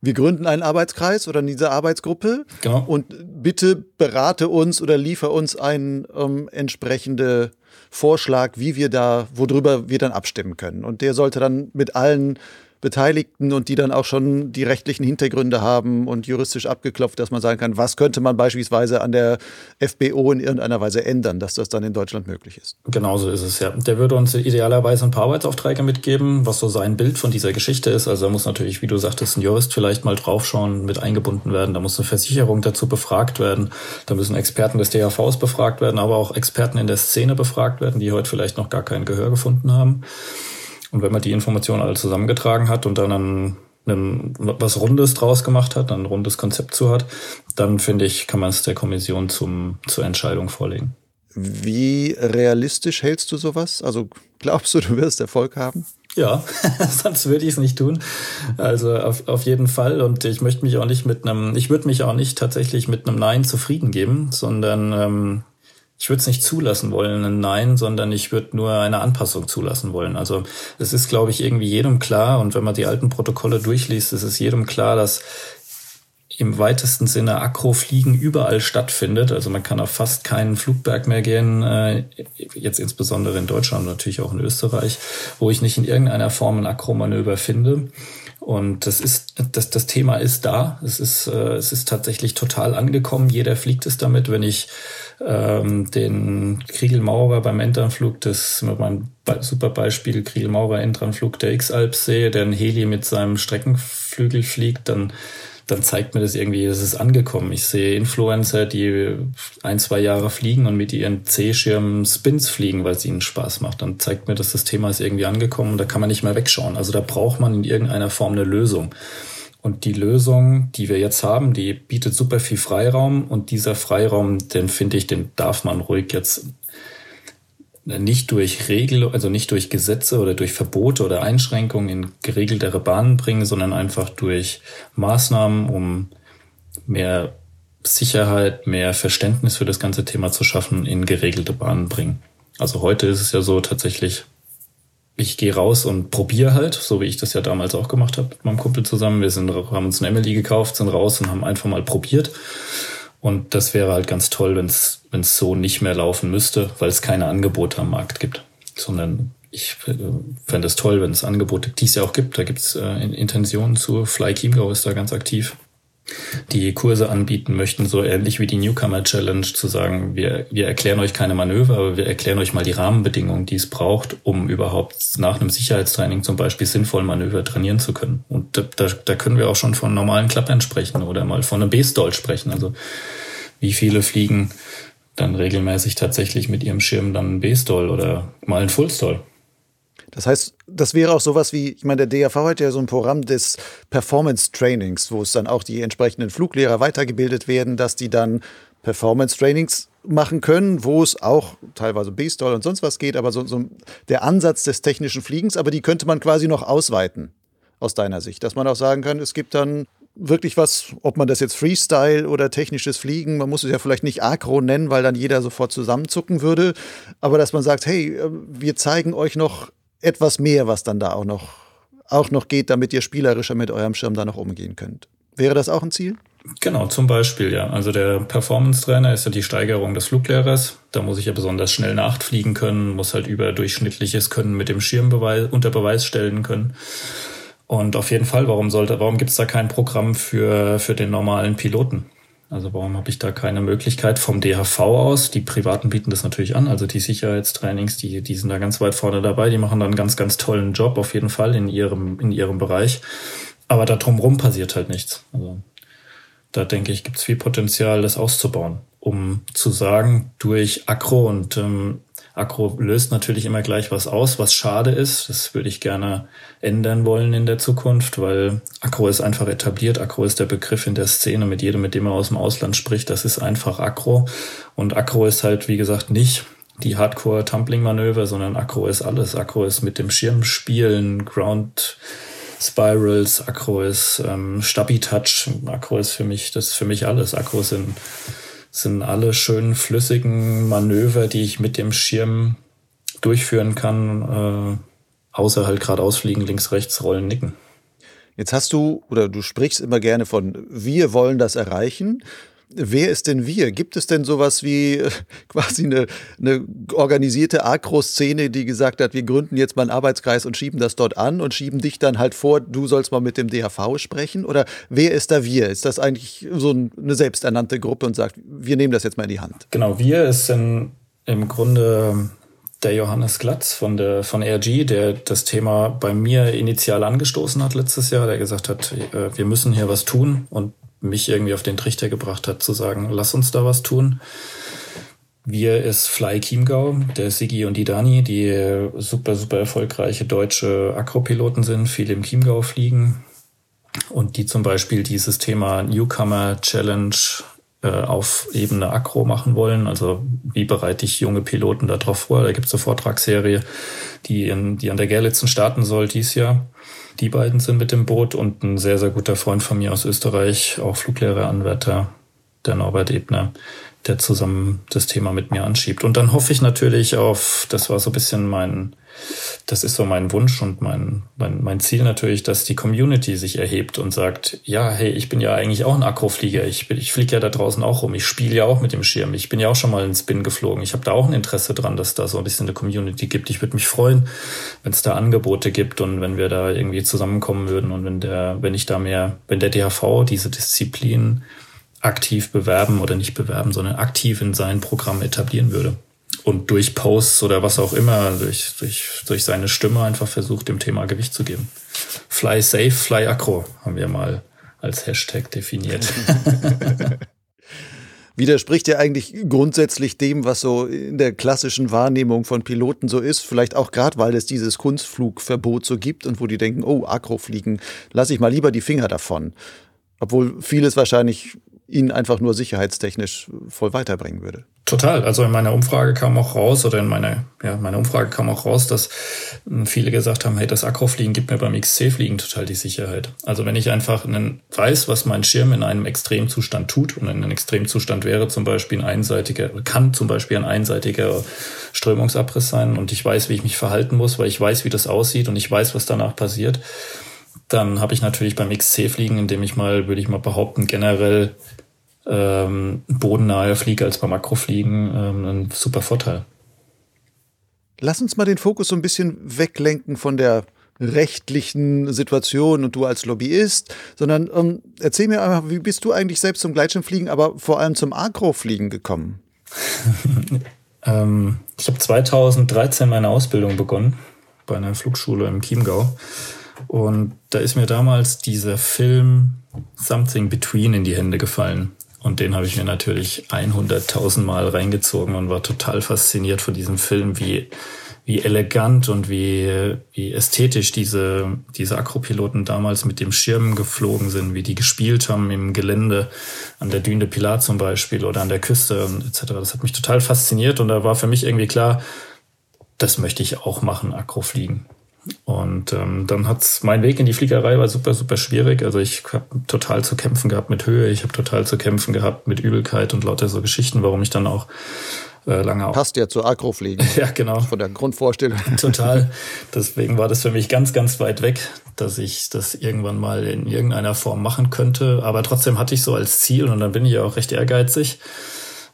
wir gründen einen Arbeitskreis oder diese Arbeitsgruppe genau. und bitte berate uns oder liefer uns einen ähm, entsprechende Vorschlag, wie wir da, worüber wir dann abstimmen können. Und der sollte dann mit allen Beteiligten und die dann auch schon die rechtlichen Hintergründe haben und juristisch abgeklopft, dass man sagen kann, was könnte man beispielsweise an der FBO in irgendeiner Weise ändern, dass das dann in Deutschland möglich ist. Genauso ist es ja. Der würde uns idealerweise ein paar Arbeitsaufträge mitgeben, was so sein Bild von dieser Geschichte ist. Also da muss natürlich, wie du sagtest, ein Jurist vielleicht mal draufschauen, mit eingebunden werden. Da muss eine Versicherung dazu befragt werden. Da müssen Experten des DHVs befragt werden, aber auch Experten in der Szene befragt werden, die heute vielleicht noch gar kein Gehör gefunden haben. Und wenn man die Informationen alle zusammengetragen hat und dann ein, ein, was Rundes draus gemacht hat, ein rundes Konzept zu hat, dann finde ich, kann man es der Kommission zum, zur Entscheidung vorlegen. Wie realistisch hältst du sowas? Also glaubst du, du wirst Erfolg haben? Ja, (laughs) sonst würde ich es nicht tun. Also auf, auf jeden Fall. Und ich möchte mich auch nicht mit einem, ich würde mich auch nicht tatsächlich mit einem Nein zufrieden geben, sondern ähm, ich würde es nicht zulassen wollen, ein Nein, sondern ich würde nur eine Anpassung zulassen wollen. Also es ist, glaube ich, irgendwie jedem klar, und wenn man die alten Protokolle durchliest, ist es jedem klar, dass im weitesten Sinne Akrofliegen überall stattfindet. Also man kann auf fast keinen Flugberg mehr gehen, äh, jetzt insbesondere in Deutschland, natürlich auch in Österreich, wo ich nicht in irgendeiner Form ein Akromanöver finde. Und das ist, das, das Thema ist da. Es ist, äh, es ist tatsächlich total angekommen. Jeder fliegt es damit. Wenn ich ähm, den Kriegel-Maurer beim Enternflug, das ist mein super Beispiel, Kriegel-Maurer Enternflug der X-Alp sehe, der ein Heli mit seinem Streckenflügel fliegt, dann dann zeigt mir das irgendwie, es ist angekommen. Ich sehe Influencer, die ein, zwei Jahre fliegen und mit ihren C-Schirmen Spins fliegen, weil es ihnen Spaß macht. Dann zeigt mir, dass das Thema ist irgendwie angekommen und da kann man nicht mehr wegschauen. Also da braucht man in irgendeiner Form eine Lösung. Und die Lösung, die wir jetzt haben, die bietet super viel Freiraum und dieser Freiraum, den finde ich, den darf man ruhig jetzt nicht durch Regel, also nicht durch Gesetze oder durch Verbote oder Einschränkungen in geregeltere Bahnen bringen, sondern einfach durch Maßnahmen, um mehr Sicherheit, mehr Verständnis für das ganze Thema zu schaffen, in geregelte Bahnen bringen. Also heute ist es ja so tatsächlich, ich gehe raus und probiere halt, so wie ich das ja damals auch gemacht habe mit meinem Kumpel zusammen. Wir sind, haben uns eine Emily gekauft, sind raus und haben einfach mal probiert. Und das wäre halt ganz toll, wenn es so nicht mehr laufen müsste, weil es keine Angebote am Markt gibt. Sondern ich äh, fände es toll, wenn es Angebote dies ja auch gibt. Da gibt es äh, Intentionen zu. Fly Chiemgau ist da ganz aktiv die Kurse anbieten möchten, so ähnlich wie die Newcomer Challenge, zu sagen, wir, wir erklären euch keine Manöver, aber wir erklären euch mal die Rahmenbedingungen, die es braucht, um überhaupt nach einem Sicherheitstraining zum Beispiel sinnvoll Manöver trainieren zu können. Und da, da, da können wir auch schon von normalen Klappern sprechen oder mal von einem B-Stall sprechen. Also wie viele fliegen dann regelmäßig tatsächlich mit ihrem Schirm dann einen B-Stall oder mal einen Full-Stall. Das heißt, das wäre auch sowas wie, ich meine, der DAV hat ja so ein Programm des Performance Trainings, wo es dann auch die entsprechenden Fluglehrer weitergebildet werden, dass die dann Performance Trainings machen können, wo es auch teilweise B-Stall und sonst was geht, aber so, so der Ansatz des technischen Fliegens, aber die könnte man quasi noch ausweiten aus deiner Sicht, dass man auch sagen kann, es gibt dann wirklich was, ob man das jetzt Freestyle oder technisches Fliegen, man muss es ja vielleicht nicht Acro nennen, weil dann jeder sofort zusammenzucken würde, aber dass man sagt, hey, äh, wir zeigen euch noch etwas mehr, was dann da auch noch, auch noch geht, damit ihr spielerischer mit eurem Schirm da noch umgehen könnt. Wäre das auch ein Ziel? Genau, zum Beispiel, ja. Also der Performance-Trainer ist ja die Steigerung des Fluglehrers. Da muss ich ja besonders schnell nachfliegen können, muss halt überdurchschnittliches Können mit dem Schirm unter Beweis stellen können. Und auf jeden Fall, warum sollte, warum gibt es da kein Programm für, für den normalen Piloten? Also warum habe ich da keine Möglichkeit vom DHV aus? Die Privaten bieten das natürlich an, also die Sicherheitstrainings, die, die sind da ganz weit vorne dabei, die machen da einen ganz, ganz tollen Job auf jeden Fall in ihrem, in ihrem Bereich. Aber da drumherum passiert halt nichts. Also da denke ich, gibt es viel Potenzial, das auszubauen, um zu sagen, durch Akro und ähm, Akro löst natürlich immer gleich was aus, was schade ist. Das würde ich gerne ändern wollen in der Zukunft, weil Akro ist einfach etabliert. Akro ist der Begriff in der Szene mit jedem, mit dem er aus dem Ausland spricht. Das ist einfach Akro. Und Akro ist halt, wie gesagt, nicht die Hardcore-Tumbling-Manöver, sondern Akro ist alles. Akro ist mit dem Schirm spielen, Ground Spirals, Akro ist ähm, Stabi-Touch. Akro ist für mich, das ist für mich alles. Akro sind sind alle schönen flüssigen Manöver, die ich mit dem Schirm durchführen kann, äh, außer halt gerade ausfliegen, links, rechts, rollen, nicken. Jetzt hast du oder du sprichst immer gerne von wir wollen das erreichen. Wer ist denn wir? Gibt es denn sowas wie äh, (laughs) quasi eine, eine organisierte Agro-Szene, die gesagt hat, wir gründen jetzt mal einen Arbeitskreis und schieben das dort an und schieben dich dann halt vor, du sollst mal mit dem DHV sprechen? Oder wer ist da wir? Ist das eigentlich so eine selbsternannte Gruppe und sagt, wir nehmen das jetzt mal in die Hand? Genau, wir ist in, im Grunde der Johannes Glatz von der von RG, der das Thema bei mir initial angestoßen hat letztes Jahr, der gesagt hat, äh, wir müssen hier was tun und mich irgendwie auf den Trichter gebracht hat, zu sagen, lass uns da was tun. Wir ist Fly Chiemgau, der Sigi und die Dani, die super, super erfolgreiche deutsche Akropiloten sind, viel im Chiemgau fliegen und die zum Beispiel dieses Thema Newcomer Challenge äh, auf Ebene Akro machen wollen. Also wie bereite ich junge Piloten darauf vor? Da gibt es eine Vortragsserie, die, in, die an der Gerlitzen starten soll dies Jahr. Die beiden sind mit dem Boot und ein sehr, sehr guter Freund von mir aus Österreich, auch Fluglehreranwärter, der Norbert Ebner, der zusammen das Thema mit mir anschiebt. Und dann hoffe ich natürlich auf, das war so ein bisschen mein, das ist so mein Wunsch und mein, mein, mein Ziel natürlich, dass die Community sich erhebt und sagt, ja, hey, ich bin ja eigentlich auch ein Akroflieger. Ich, ich fliege ja da draußen auch rum. Ich spiele ja auch mit dem Schirm. Ich bin ja auch schon mal in Spin geflogen. Ich habe da auch ein Interesse dran, dass da so ein bisschen eine Community gibt. Ich würde mich freuen, wenn es da Angebote gibt und wenn wir da irgendwie zusammenkommen würden und wenn der, wenn ich da mehr, wenn der DHV diese Disziplin aktiv bewerben oder nicht bewerben, sondern aktiv in sein Programm etablieren würde und durch Posts oder was auch immer, durch, durch, durch seine Stimme einfach versucht, dem Thema Gewicht zu geben. Fly safe, fly acro haben wir mal als Hashtag definiert. (laughs) Widerspricht ja eigentlich grundsätzlich dem, was so in der klassischen Wahrnehmung von Piloten so ist. Vielleicht auch gerade, weil es dieses Kunstflugverbot so gibt und wo die denken, oh, Akrofliegen, lasse ich mal lieber die Finger davon. Obwohl vieles wahrscheinlich ihn einfach nur sicherheitstechnisch voll weiterbringen würde. Total. Also in meiner Umfrage kam auch raus, oder in meiner, ja, meiner Umfrage kam auch raus, dass hm, viele gesagt haben, hey, das Akrofliegen gibt mir beim XC-Fliegen total die Sicherheit. Also wenn ich einfach einen, weiß, was mein Schirm in einem Extremzustand tut, und in einem Extremzustand wäre zum Beispiel ein einseitiger, kann zum Beispiel ein einseitiger Strömungsabriss sein und ich weiß, wie ich mich verhalten muss, weil ich weiß, wie das aussieht und ich weiß, was danach passiert, dann habe ich natürlich beim XC-Fliegen, indem ich mal, würde ich mal behaupten, generell ähm, bodennahe fliege als beim Makrofliegen, ähm, ein super Vorteil. Lass uns mal den Fokus so ein bisschen weglenken von der rechtlichen Situation und du als Lobbyist, sondern ähm, erzähl mir einfach, wie bist du eigentlich selbst zum Gleitschirmfliegen, aber vor allem zum Akrofliegen gekommen? (laughs) ähm, ich habe 2013 meine Ausbildung begonnen bei einer Flugschule im Chiemgau und da ist mir damals dieser Film Something Between in die Hände gefallen. Und den habe ich mir natürlich 100.000 Mal reingezogen und war total fasziniert von diesem Film, wie, wie elegant und wie, wie ästhetisch diese, diese Akropiloten damals mit dem Schirm geflogen sind, wie die gespielt haben im Gelände, an der Düne Pilar zum Beispiel oder an der Küste und etc. Das hat mich total fasziniert und da war für mich irgendwie klar, das möchte ich auch machen, Akrofliegen. Und ähm, dann hat's mein Weg in die Fliegerei war super, super schwierig. Also ich habe total zu kämpfen gehabt mit Höhe, ich habe total zu kämpfen gehabt mit Übelkeit und lauter so Geschichten, warum ich dann auch äh, lange auch. Passt ja zu Agrofliegen. (laughs) ja, genau. Von der Grundvorstellung. (laughs) Total. Deswegen war das für mich ganz, ganz weit weg, dass ich das irgendwann mal in irgendeiner Form machen könnte. Aber trotzdem hatte ich so als Ziel und dann bin ich ja auch recht ehrgeizig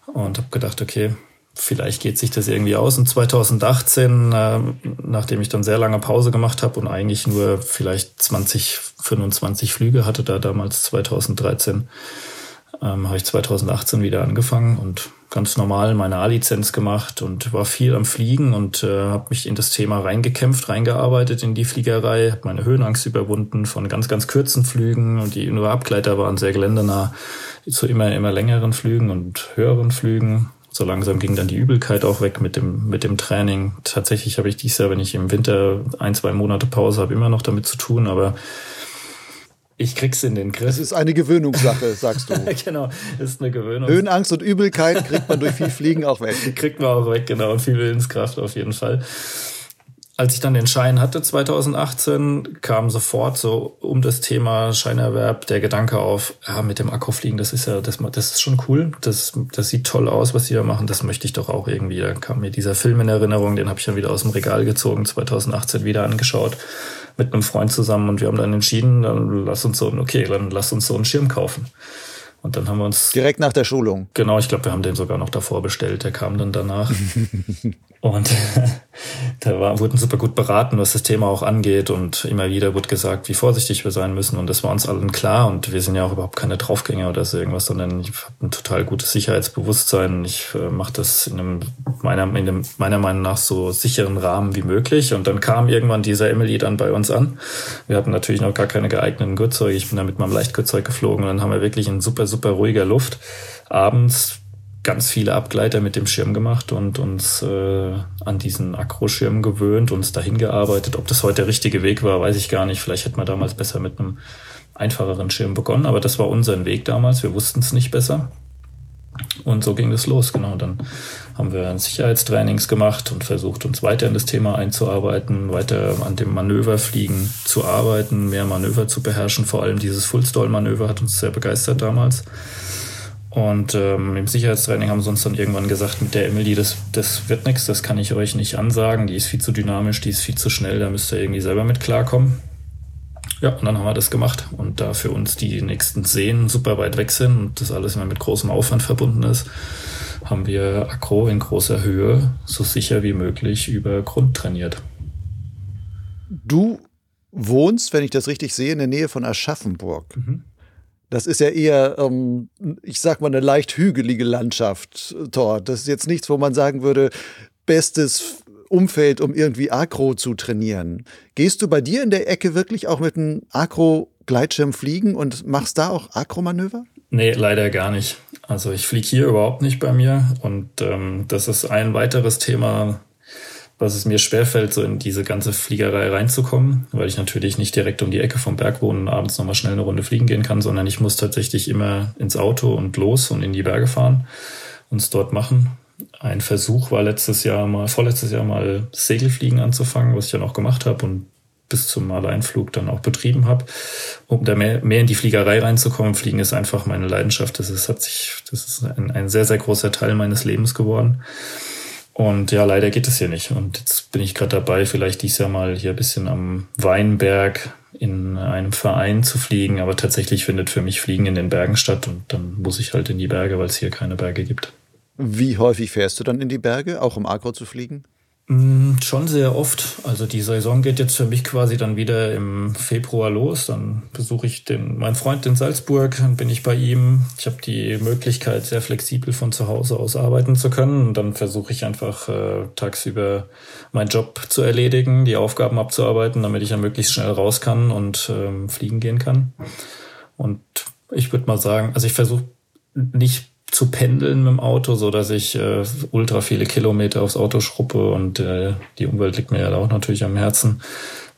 und habe gedacht, okay, vielleicht geht sich das irgendwie aus. Und 2018, äh, nachdem ich dann sehr lange Pause gemacht habe und eigentlich nur vielleicht 20, 25 Flüge hatte, da damals 2013, ähm, habe ich 2018 wieder angefangen und ganz normal meine A-Lizenz gemacht und war viel am Fliegen und äh, habe mich in das Thema reingekämpft, reingearbeitet in die Fliegerei, habe meine Höhenangst überwunden von ganz, ganz kurzen Flügen und die nur Abgleiter waren sehr geländernah zu immer, immer längeren Flügen und höheren Flügen so langsam ging dann die Übelkeit auch weg mit dem, mit dem Training. Tatsächlich habe ich dies Jahr, wenn ich im Winter ein, zwei Monate Pause habe, immer noch damit zu tun, aber ich krieg's in den Griff. Es ist eine Gewöhnungssache, sagst du. (laughs) genau, ist eine Gewöhnung. Höhenangst und Übelkeit kriegt man durch viel Fliegen auch weg. (laughs) kriegt man auch weg, genau. Und viel Willenskraft auf jeden Fall als ich dann den Schein hatte 2018, kam sofort so um das Thema Scheinerwerb der Gedanke auf, ja, mit dem Akkufliegen, das ist ja, das, das ist schon cool, das, das sieht toll aus, was die da machen, das möchte ich doch auch irgendwie. Dann kam mir dieser Film in Erinnerung, den habe ich dann wieder aus dem Regal gezogen, 2018 wieder angeschaut, mit einem Freund zusammen und wir haben dann entschieden, dann lass uns so, okay, dann lass uns so einen Schirm kaufen. Und dann haben wir uns. Direkt nach der Schulung. Genau, ich glaube, wir haben den sogar noch davor bestellt. Der kam dann danach. (laughs) und (laughs) da war, wurden super gut beraten, was das Thema auch angeht. Und immer wieder wurde gesagt, wie vorsichtig wir sein müssen. Und das war uns allen klar. Und wir sind ja auch überhaupt keine Draufgänger oder so irgendwas, sondern ich habe ein total gutes Sicherheitsbewusstsein. Ich äh, mache das in einem, meiner, in einem, meiner Meinung nach so sicheren Rahmen wie möglich. Und dann kam irgendwann dieser Emily dann bei uns an. Wir hatten natürlich noch gar keine geeigneten Gurtzeuge. Ich bin da mit meinem Leichtgurtzeug geflogen. Und dann haben wir wirklich ein super, super ruhiger Luft. Abends ganz viele Abgleiter mit dem Schirm gemacht und uns äh, an diesen Akroschirm gewöhnt, uns dahin gearbeitet. Ob das heute der richtige Weg war, weiß ich gar nicht. Vielleicht hätte man damals besser mit einem einfacheren Schirm begonnen, aber das war unser Weg damals. Wir wussten es nicht besser. Und so ging es los, genau. Dann haben wir Sicherheitstrainings gemacht und versucht, uns weiter in das Thema einzuarbeiten, weiter an dem Manöverfliegen zu arbeiten, mehr Manöver zu beherrschen. Vor allem dieses Full-Stall-Manöver hat uns sehr begeistert damals. Und ähm, im Sicherheitstraining haben sie uns dann irgendwann gesagt, mit der Emily, das, das wird nichts, das kann ich euch nicht ansagen, die ist viel zu dynamisch, die ist viel zu schnell, da müsst ihr irgendwie selber mit klarkommen. Ja, und dann haben wir das gemacht. Und da für uns die nächsten Seen super weit weg sind und das alles immer mit großem Aufwand verbunden ist, haben wir Akro in großer Höhe so sicher wie möglich über Grund trainiert. Du wohnst, wenn ich das richtig sehe, in der Nähe von Aschaffenburg. Mhm. Das ist ja eher, ähm, ich sag mal, eine leicht hügelige Landschaft dort. Das ist jetzt nichts, wo man sagen würde, bestes Umfeld, um irgendwie Akro zu trainieren. Gehst du bei dir in der Ecke wirklich auch mit einem Akro-Gleitschirm fliegen und machst da auch Akro-Manöver? Nee, leider gar nicht. Also ich fliege hier überhaupt nicht bei mir und ähm, das ist ein weiteres Thema, was es mir schwerfällt, so in diese ganze Fliegerei reinzukommen, weil ich natürlich nicht direkt um die Ecke vom Berg wohne und abends nochmal schnell eine Runde fliegen gehen kann, sondern ich muss tatsächlich immer ins Auto und los und in die Berge fahren und es dort machen. Ein Versuch war letztes Jahr mal, vorletztes Jahr mal Segelfliegen anzufangen, was ich dann auch gemacht habe und bis zum Alleinflug dann auch betrieben habe, um da mehr, mehr in die Fliegerei reinzukommen. Fliegen ist einfach meine Leidenschaft. Das ist, hat sich, das ist ein, ein sehr, sehr großer Teil meines Lebens geworden. Und ja, leider geht es hier nicht. Und jetzt bin ich gerade dabei, vielleicht dieses Jahr mal hier ein bisschen am Weinberg in einem Verein zu fliegen. Aber tatsächlich findet für mich Fliegen in den Bergen statt. Und dann muss ich halt in die Berge, weil es hier keine Berge gibt. Wie häufig fährst du dann in die Berge, auch um Agro zu fliegen? Mm, schon sehr oft. Also die Saison geht jetzt für mich quasi dann wieder im Februar los. Dann besuche ich den, meinen Freund in Salzburg, dann bin ich bei ihm. Ich habe die Möglichkeit, sehr flexibel von zu Hause aus arbeiten zu können. Und dann versuche ich einfach äh, tagsüber meinen Job zu erledigen, die Aufgaben abzuarbeiten, damit ich ja möglichst schnell raus kann und ähm, fliegen gehen kann. Und ich würde mal sagen, also ich versuche nicht zu pendeln mit dem Auto, so dass ich äh, ultra viele Kilometer aufs Auto schruppe und äh, die Umwelt liegt mir ja auch natürlich am Herzen,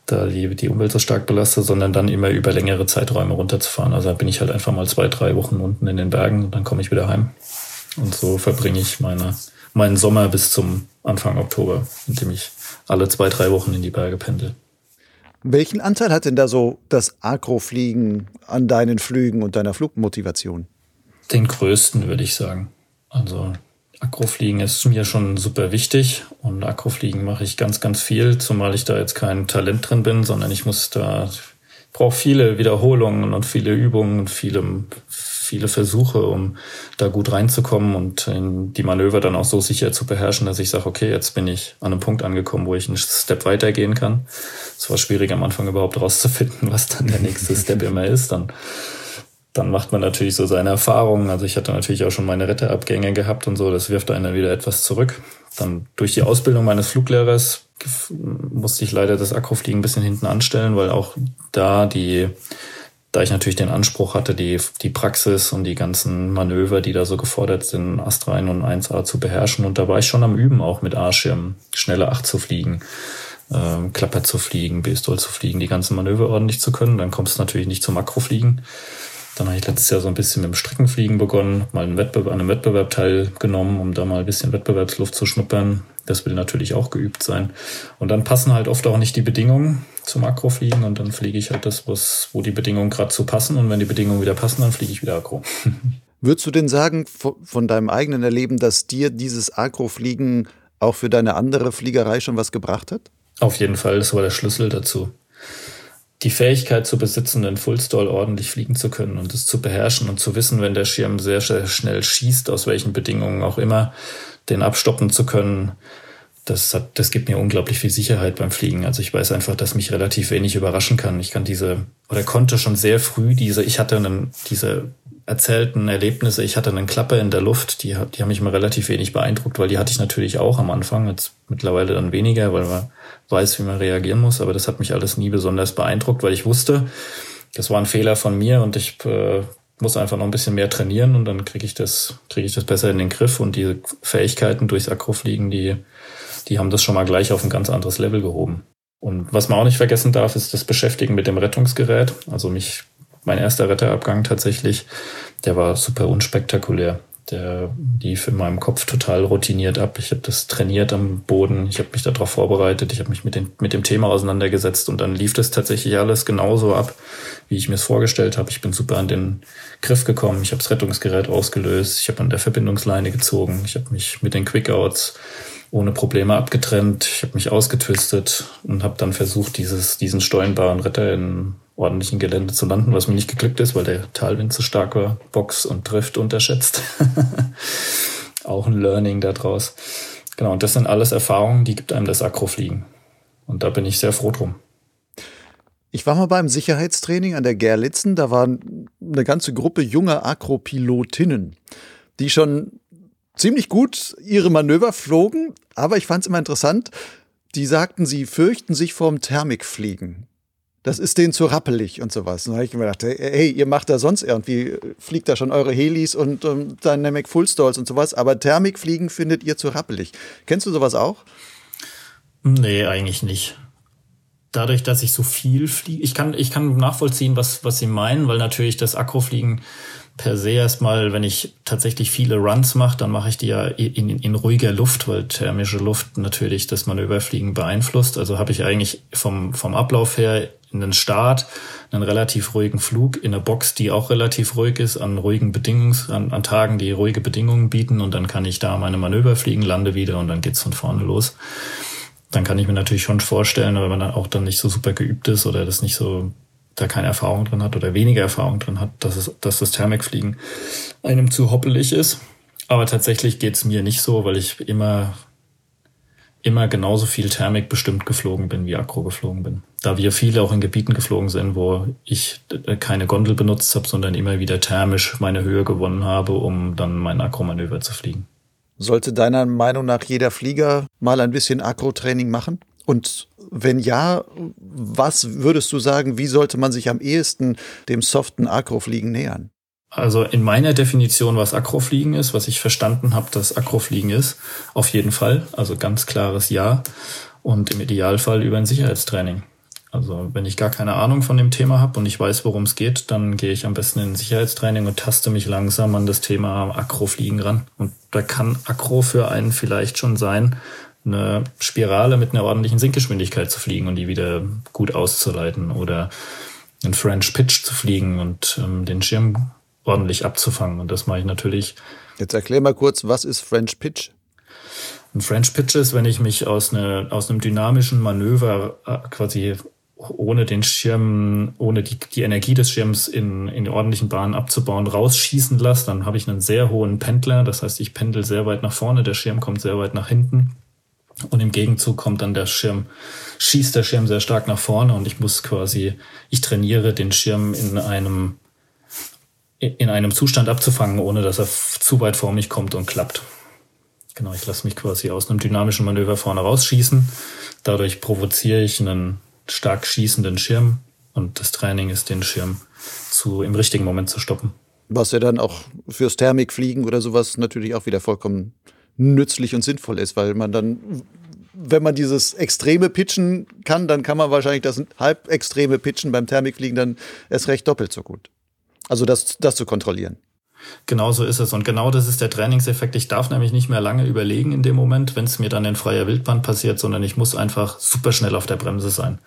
da die, die Umwelt so stark belastet, sondern dann immer über längere Zeiträume runterzufahren. Also bin ich halt einfach mal zwei, drei Wochen unten in den Bergen und dann komme ich wieder heim. Und so verbringe ich meine, meinen Sommer bis zum Anfang Oktober, indem ich alle zwei, drei Wochen in die Berge pendel. Welchen Anteil hat denn da so das Agrofliegen an deinen Flügen und deiner Flugmotivation? Den größten, würde ich sagen. Also Akrofliegen ist mir schon super wichtig und Akrofliegen mache ich ganz, ganz viel, zumal ich da jetzt kein Talent drin bin, sondern ich muss da, ich brauche viele Wiederholungen und viele Übungen und viele, viele Versuche, um da gut reinzukommen und die Manöver dann auch so sicher zu beherrschen, dass ich sage, okay, jetzt bin ich an einem Punkt angekommen, wo ich einen Step weitergehen kann. Es war schwierig am Anfang überhaupt rauszufinden, was dann der nächste (laughs) Step immer ist. Dann dann macht man natürlich so seine Erfahrungen. Also ich hatte natürlich auch schon meine Retterabgänge gehabt und so. Das wirft einen dann wieder etwas zurück. Dann durch die Ausbildung meines Fluglehrers musste ich leider das Akrofliegen ein bisschen hinten anstellen, weil auch da die, da ich natürlich den Anspruch hatte, die, die Praxis und die ganzen Manöver, die da so gefordert sind, Astrein und 1A zu beherrschen. Und da war ich schon am Üben, auch mit A-Schirm, schnelle Acht zu fliegen. Ähm, Klapper zu fliegen, B-Stol zu fliegen, die ganzen Manöver ordentlich zu können. Dann kommst du natürlich nicht zum Makrofliegen. Dann habe ich letztes Jahr so ein bisschen mit dem Streckenfliegen begonnen, mal einen Wettbewerb, an einem Wettbewerb teilgenommen, um da mal ein bisschen Wettbewerbsluft zu schnuppern. Das will natürlich auch geübt sein. Und dann passen halt oft auch nicht die Bedingungen zum Akrofliegen und dann fliege ich halt das, was, wo die Bedingungen gerade zu passen. Und wenn die Bedingungen wieder passen, dann fliege ich wieder Akro. (laughs) Würdest du denn sagen, von deinem eigenen Erleben, dass dir dieses Akrofliegen auch für deine andere Fliegerei schon was gebracht hat? Auf jeden Fall, das war der Schlüssel dazu die Fähigkeit zu besitzen, den Fullstall ordentlich fliegen zu können und es zu beherrschen und zu wissen, wenn der Schirm sehr, sehr schnell schießt, aus welchen Bedingungen auch immer, den abstoppen zu können, das, hat, das gibt mir unglaublich viel Sicherheit beim Fliegen. Also ich weiß einfach, dass mich relativ wenig überraschen kann. Ich kann diese, oder konnte schon sehr früh diese, ich hatte einen, diese erzählten Erlebnisse, ich hatte einen Klapper in der Luft, die, die haben mich mal relativ wenig beeindruckt, weil die hatte ich natürlich auch am Anfang, jetzt mittlerweile dann weniger, weil man weiß, wie man reagieren muss, aber das hat mich alles nie besonders beeindruckt, weil ich wusste, das war ein Fehler von mir und ich äh, muss einfach noch ein bisschen mehr trainieren und dann kriege ich das, kriege ich das besser in den Griff und diese Fähigkeiten durchs Akrofliegen, die, die haben das schon mal gleich auf ein ganz anderes Level gehoben. Und was man auch nicht vergessen darf, ist das Beschäftigen mit dem Rettungsgerät. Also mich, mein erster Retterabgang tatsächlich, der war super unspektakulär der lief in meinem Kopf total routiniert ab. Ich habe das trainiert am Boden, ich habe mich darauf vorbereitet, ich habe mich mit, den, mit dem Thema auseinandergesetzt und dann lief das tatsächlich alles genauso ab, wie ich mir es vorgestellt habe. Ich bin super an den Griff gekommen, ich habe das Rettungsgerät ausgelöst, ich habe an der Verbindungsleine gezogen, ich habe mich mit den Quickouts ohne Probleme abgetrennt, ich habe mich ausgetwistet und habe dann versucht, dieses, diesen steuernbaren Retter in ordentlichen Gelände zu landen, was mir nicht geglückt ist, weil der Talwind zu stark war. Box und Drift unterschätzt. (laughs) Auch ein Learning daraus. Genau, und das sind alles Erfahrungen, die gibt einem das Akrofliegen. Und da bin ich sehr froh drum. Ich war mal beim Sicherheitstraining an der Gerlitzen. Da waren eine ganze Gruppe junger Akropilotinnen, die schon ziemlich gut ihre Manöver flogen. Aber ich fand es immer interessant, die sagten, sie fürchten sich vorm Thermikfliegen. Das ist denen zu rappelig und sowas. Und da habe ich mir gedacht, hey, ihr macht da sonst irgendwie, fliegt da schon eure Helis und um, Dynamic Full Stalls und sowas, aber Thermikfliegen findet ihr zu rappelig. Kennst du sowas auch? Nee, eigentlich nicht. Dadurch, dass ich so viel fliege, ich kann, ich kann nachvollziehen, was, was sie meinen, weil natürlich das Akrofliegen per se erstmal, wenn ich tatsächlich viele Runs mache, dann mache ich die ja in, in, in ruhiger Luft, weil thermische Luft natürlich das Manöverfliegen beeinflusst. Also habe ich eigentlich vom, vom Ablauf her in den Start einen relativ ruhigen Flug in einer Box, die auch relativ ruhig ist, an ruhigen Bedingungen, an, an Tagen, die ruhige Bedingungen bieten und dann kann ich da meine Manöver fliegen, lande wieder und dann geht's von vorne los. Dann kann ich mir natürlich schon vorstellen, wenn man dann auch dann nicht so super geübt ist oder das nicht so da keine Erfahrung drin hat oder weniger Erfahrung drin hat, dass, es, dass das Thermikfliegen einem zu hoppelig ist. Aber tatsächlich geht's mir nicht so, weil ich immer, immer genauso viel Thermik bestimmt geflogen bin, wie Akro geflogen bin. Da wir viele auch in Gebieten geflogen sind, wo ich keine Gondel benutzt habe, sondern immer wieder thermisch meine Höhe gewonnen habe, um dann mein Akro-Manöver zu fliegen. Sollte deiner Meinung nach jeder Flieger mal ein bisschen Akro-Training machen? Und wenn ja, was würdest du sagen, wie sollte man sich am ehesten dem soften Akrofliegen nähern? Also in meiner Definition, was Akrofliegen ist, was ich verstanden habe, dass Akrofliegen ist, auf jeden Fall. Also ganz klares Ja. Und im Idealfall über ein Sicherheitstraining. Also wenn ich gar keine Ahnung von dem Thema habe und ich weiß, worum es geht, dann gehe ich am besten in ein Sicherheitstraining und taste mich langsam an das Thema Akrofliegen ran. Und da kann Akro für einen vielleicht schon sein, eine Spirale mit einer ordentlichen Sinkgeschwindigkeit zu fliegen und die wieder gut auszuleiten oder einen French Pitch zu fliegen und ähm, den Schirm ordentlich abzufangen. Und das mache ich natürlich. Jetzt erklär mal kurz, was ist French Pitch? Ein French Pitch ist, wenn ich mich aus, eine, aus einem dynamischen Manöver äh, quasi ohne den Schirm, ohne die, die Energie des Schirms in, in ordentlichen Bahnen abzubauen, rausschießen lasse, dann habe ich einen sehr hohen Pendler. Das heißt, ich pendel sehr weit nach vorne, der Schirm kommt sehr weit nach hinten. Und im Gegenzug kommt dann der Schirm, schießt der Schirm sehr stark nach vorne und ich muss quasi, ich trainiere den Schirm in einem, in einem Zustand abzufangen, ohne dass er zu weit vor mich kommt und klappt. Genau, ich lasse mich quasi aus einem dynamischen Manöver vorne rausschießen. Dadurch provoziere ich einen stark schießenden Schirm und das Training ist, den Schirm zu, im richtigen Moment zu stoppen. Was ja dann auch fürs Thermikfliegen oder sowas natürlich auch wieder vollkommen nützlich und sinnvoll ist, weil man dann, wenn man dieses extreme Pitchen kann, dann kann man wahrscheinlich das halb extreme Pitchen beim Thermikfliegen dann erst recht doppelt so gut. Also das, das zu kontrollieren. Genau so ist es. Und genau das ist der Trainingseffekt. Ich darf nämlich nicht mehr lange überlegen in dem Moment, wenn es mir dann in freier Wildbahn passiert, sondern ich muss einfach super schnell auf der Bremse sein.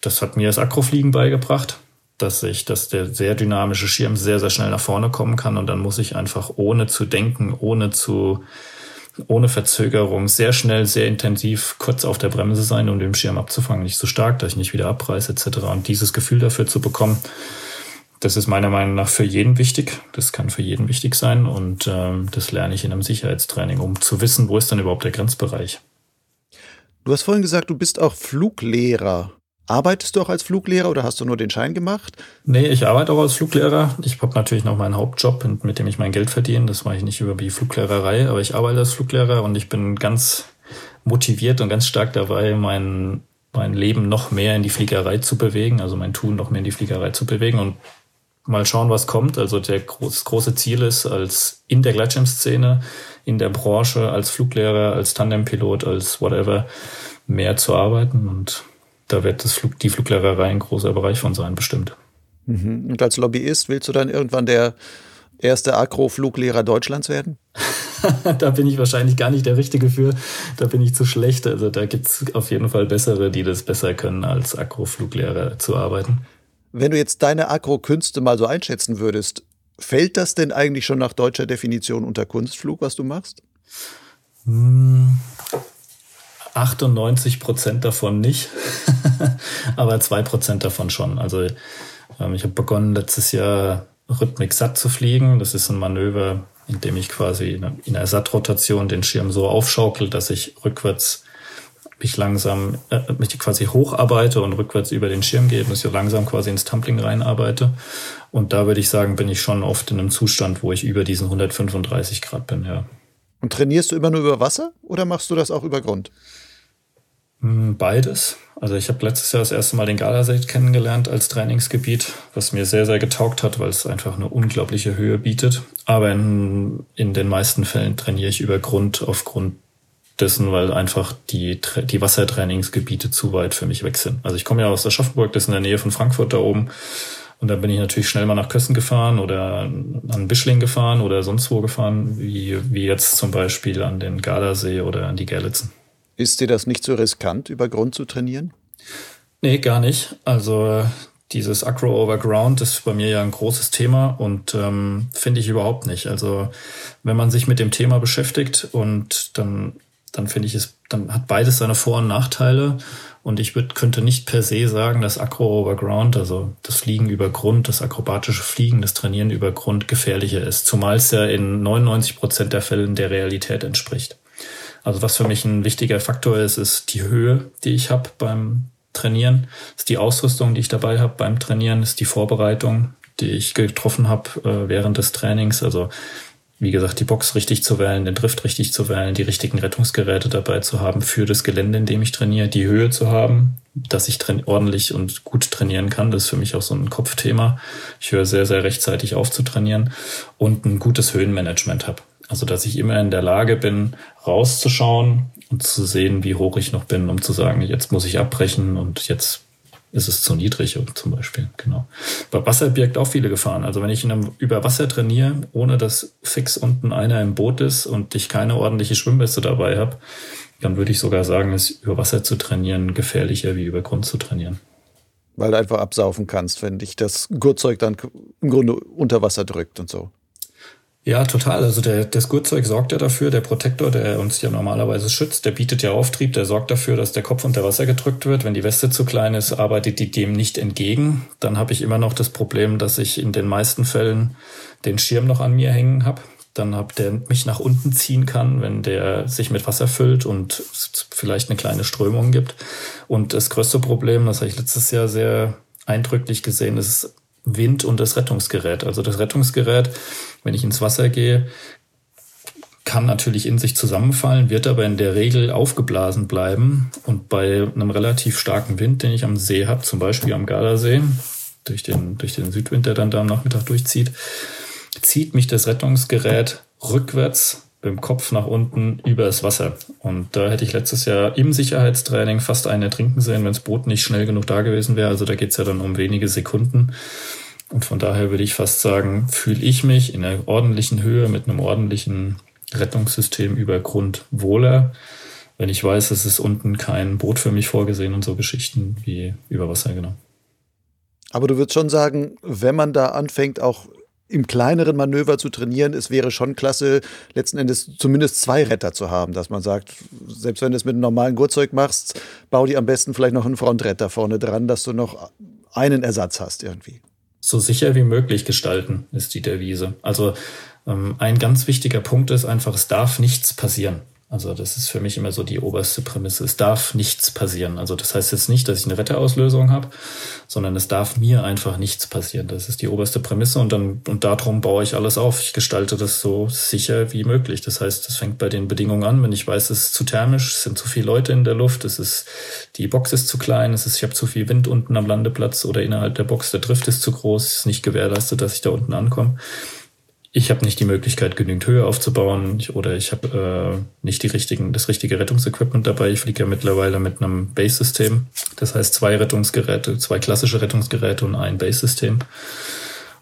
Das hat mir das Akrofliegen beigebracht, dass ich, dass der sehr dynamische Schirm sehr, sehr schnell nach vorne kommen kann. Und dann muss ich einfach ohne zu denken, ohne zu ohne Verzögerung sehr schnell, sehr intensiv kurz auf der Bremse sein, um den Schirm abzufangen. Nicht so stark, dass ich nicht wieder abreiße etc. Und dieses Gefühl dafür zu bekommen, das ist meiner Meinung nach für jeden wichtig. Das kann für jeden wichtig sein und ähm, das lerne ich in einem Sicherheitstraining, um zu wissen, wo ist dann überhaupt der Grenzbereich. Du hast vorhin gesagt, du bist auch Fluglehrer. Arbeitest du auch als Fluglehrer oder hast du nur den Schein gemacht? Nee, ich arbeite auch als Fluglehrer. Ich habe natürlich noch meinen Hauptjob, mit dem ich mein Geld verdiene. Das mache ich nicht über die Fluglehrerei, aber ich arbeite als Fluglehrer und ich bin ganz motiviert und ganz stark dabei, mein, mein Leben noch mehr in die Fliegerei zu bewegen, also mein Tun noch mehr in die Fliegerei zu bewegen und mal schauen, was kommt. Also der groß, große Ziel ist, als in der Gleitschirmszene, in der Branche, als Fluglehrer, als Tandempilot, als whatever, mehr zu arbeiten und da wird das Flug, die Fluglehrerei ein großer Bereich von sein, bestimmt. Mhm. Und als Lobbyist willst du dann irgendwann der erste Agro-Fluglehrer Deutschlands werden? (laughs) da bin ich wahrscheinlich gar nicht der Richtige für. Da bin ich zu schlecht. Also da gibt es auf jeden Fall bessere, die das besser können, als Agro-Fluglehrer zu arbeiten. Wenn du jetzt deine Agro-Künste mal so einschätzen würdest, fällt das denn eigentlich schon nach deutscher Definition unter Kunstflug, was du machst? Hm, 98 Prozent davon nicht, (laughs) aber zwei Prozent davon schon. Also ähm, ich habe begonnen letztes Jahr Rhythmik satt zu fliegen. Das ist ein Manöver, in dem ich quasi in einer Sattrotation den Schirm so aufschaukel, dass ich rückwärts mich langsam, äh, mich quasi hocharbeite und rückwärts über den Schirm gehe, und so langsam quasi ins Tumbling reinarbeite. Und da würde ich sagen, bin ich schon oft in einem Zustand, wo ich über diesen 135 Grad bin, ja. Und trainierst du immer nur über Wasser oder machst du das auch über Grund? Hm, beides. Also ich habe letztes Jahr das erste Mal den Gardasee kennengelernt als Trainingsgebiet, was mir sehr, sehr getaugt hat, weil es einfach eine unglaubliche Höhe bietet. Aber in, in den meisten Fällen trainiere ich über Grund aufgrund dessen, weil einfach die, die Wassertrainingsgebiete zu weit für mich weg sind. Also ich komme ja aus Aschaffenburg, das ist in der Nähe von Frankfurt da oben. Und dann bin ich natürlich schnell mal nach Kössen gefahren oder an Bischling gefahren oder sonst wo gefahren, wie, wie jetzt zum Beispiel an den Gardasee oder an die Gerlitzen. Ist dir das nicht so riskant, über Grund zu trainieren? Nee, gar nicht. Also dieses Acro Overground ist bei mir ja ein großes Thema und ähm, finde ich überhaupt nicht. Also wenn man sich mit dem Thema beschäftigt und dann, dann finde ich es, dann hat beides seine Vor- und Nachteile. Und ich würd, könnte nicht per se sagen, dass Acro Overground, also das Fliegen über Grund, das akrobatische Fliegen, das Trainieren über Grund gefährlicher ist. Zumal es ja in 99 Prozent der Fällen der Realität entspricht. Also was für mich ein wichtiger Faktor ist, ist die Höhe, die ich habe beim Trainieren, ist die Ausrüstung, die ich dabei habe beim Trainieren, ist die Vorbereitung, die ich getroffen habe äh, während des Trainings. Also wie gesagt, die Box richtig zu wählen, den Drift richtig zu wählen, die richtigen Rettungsgeräte dabei zu haben für das Gelände, in dem ich trainiere, die Höhe zu haben, dass ich ordentlich und gut trainieren kann. Das ist für mich auch so ein Kopfthema. Ich höre sehr, sehr rechtzeitig auf zu trainieren und ein gutes Höhenmanagement habe. Also, dass ich immer in der Lage bin, rauszuschauen und zu sehen, wie hoch ich noch bin, um zu sagen, jetzt muss ich abbrechen und jetzt ist es zu niedrig zum Beispiel. Genau. Bei Wasser birgt auch viele Gefahren. Also wenn ich in einem, über Wasser trainiere, ohne dass fix unten einer im Boot ist und ich keine ordentliche Schwimmweste dabei habe, dann würde ich sogar sagen, ist über Wasser zu trainieren gefährlicher wie über Grund zu trainieren. Weil du einfach absaufen kannst, wenn dich das Gurtzeug dann im Grunde unter Wasser drückt und so. Ja, total. Also der, das Gurtzeug sorgt ja dafür, der Protektor, der uns ja normalerweise schützt, der bietet ja Auftrieb, der sorgt dafür, dass der Kopf unter Wasser gedrückt wird. Wenn die Weste zu klein ist, arbeitet die dem nicht entgegen. Dann habe ich immer noch das Problem, dass ich in den meisten Fällen den Schirm noch an mir hängen habe. Dann hab der mich nach unten ziehen kann, wenn der sich mit Wasser füllt und vielleicht eine kleine Strömung gibt. Und das größte Problem, das habe ich letztes Jahr sehr eindrücklich gesehen, ist Wind und das Rettungsgerät. Also das Rettungsgerät, wenn ich ins Wasser gehe, kann natürlich in sich zusammenfallen, wird aber in der Regel aufgeblasen bleiben. Und bei einem relativ starken Wind, den ich am See habe, zum Beispiel am Gardasee, durch den, durch den Südwind, der dann da am Nachmittag durchzieht, zieht mich das Rettungsgerät rückwärts dem Kopf nach unten übers Wasser. Und da hätte ich letztes Jahr im Sicherheitstraining fast einen ertrinken sehen, wenn das Boot nicht schnell genug da gewesen wäre. Also da geht's ja dann um wenige Sekunden. Und von daher würde ich fast sagen, fühle ich mich in einer ordentlichen Höhe mit einem ordentlichen Rettungssystem über Grund wohler, wenn ich weiß, es ist unten kein Boot für mich vorgesehen und so Geschichten wie über Wasser, genau. Aber du würdest schon sagen, wenn man da anfängt, auch im kleineren Manöver zu trainieren, es wäre schon klasse, letzten Endes zumindest zwei Retter zu haben, dass man sagt, selbst wenn du es mit einem normalen Gurtzeug machst, bau dir am besten vielleicht noch einen Frontretter vorne dran, dass du noch einen Ersatz hast irgendwie. So sicher wie möglich gestalten ist die Devise. Also ähm, ein ganz wichtiger Punkt ist einfach, es darf nichts passieren. Also das ist für mich immer so die oberste Prämisse. Es darf nichts passieren. Also das heißt jetzt nicht, dass ich eine Retterauslösung habe, sondern es darf mir einfach nichts passieren. Das ist die oberste Prämisse und dann und darum baue ich alles auf. Ich gestalte das so sicher wie möglich. Das heißt, das fängt bei den Bedingungen an. Wenn ich weiß, es ist zu thermisch, es sind zu viele Leute in der Luft, es ist die Box ist zu klein, es ist ich habe zu viel Wind unten am Landeplatz oder innerhalb der Box, der Drift ist zu groß, es ist nicht gewährleistet, dass ich da unten ankomme ich habe nicht die Möglichkeit, genügend Höhe aufzubauen oder ich habe äh, nicht die richtigen, das richtige Rettungsequipment dabei. Ich fliege ja mittlerweile mit einem Base-System. Das heißt zwei Rettungsgeräte, zwei klassische Rettungsgeräte und ein Base-System.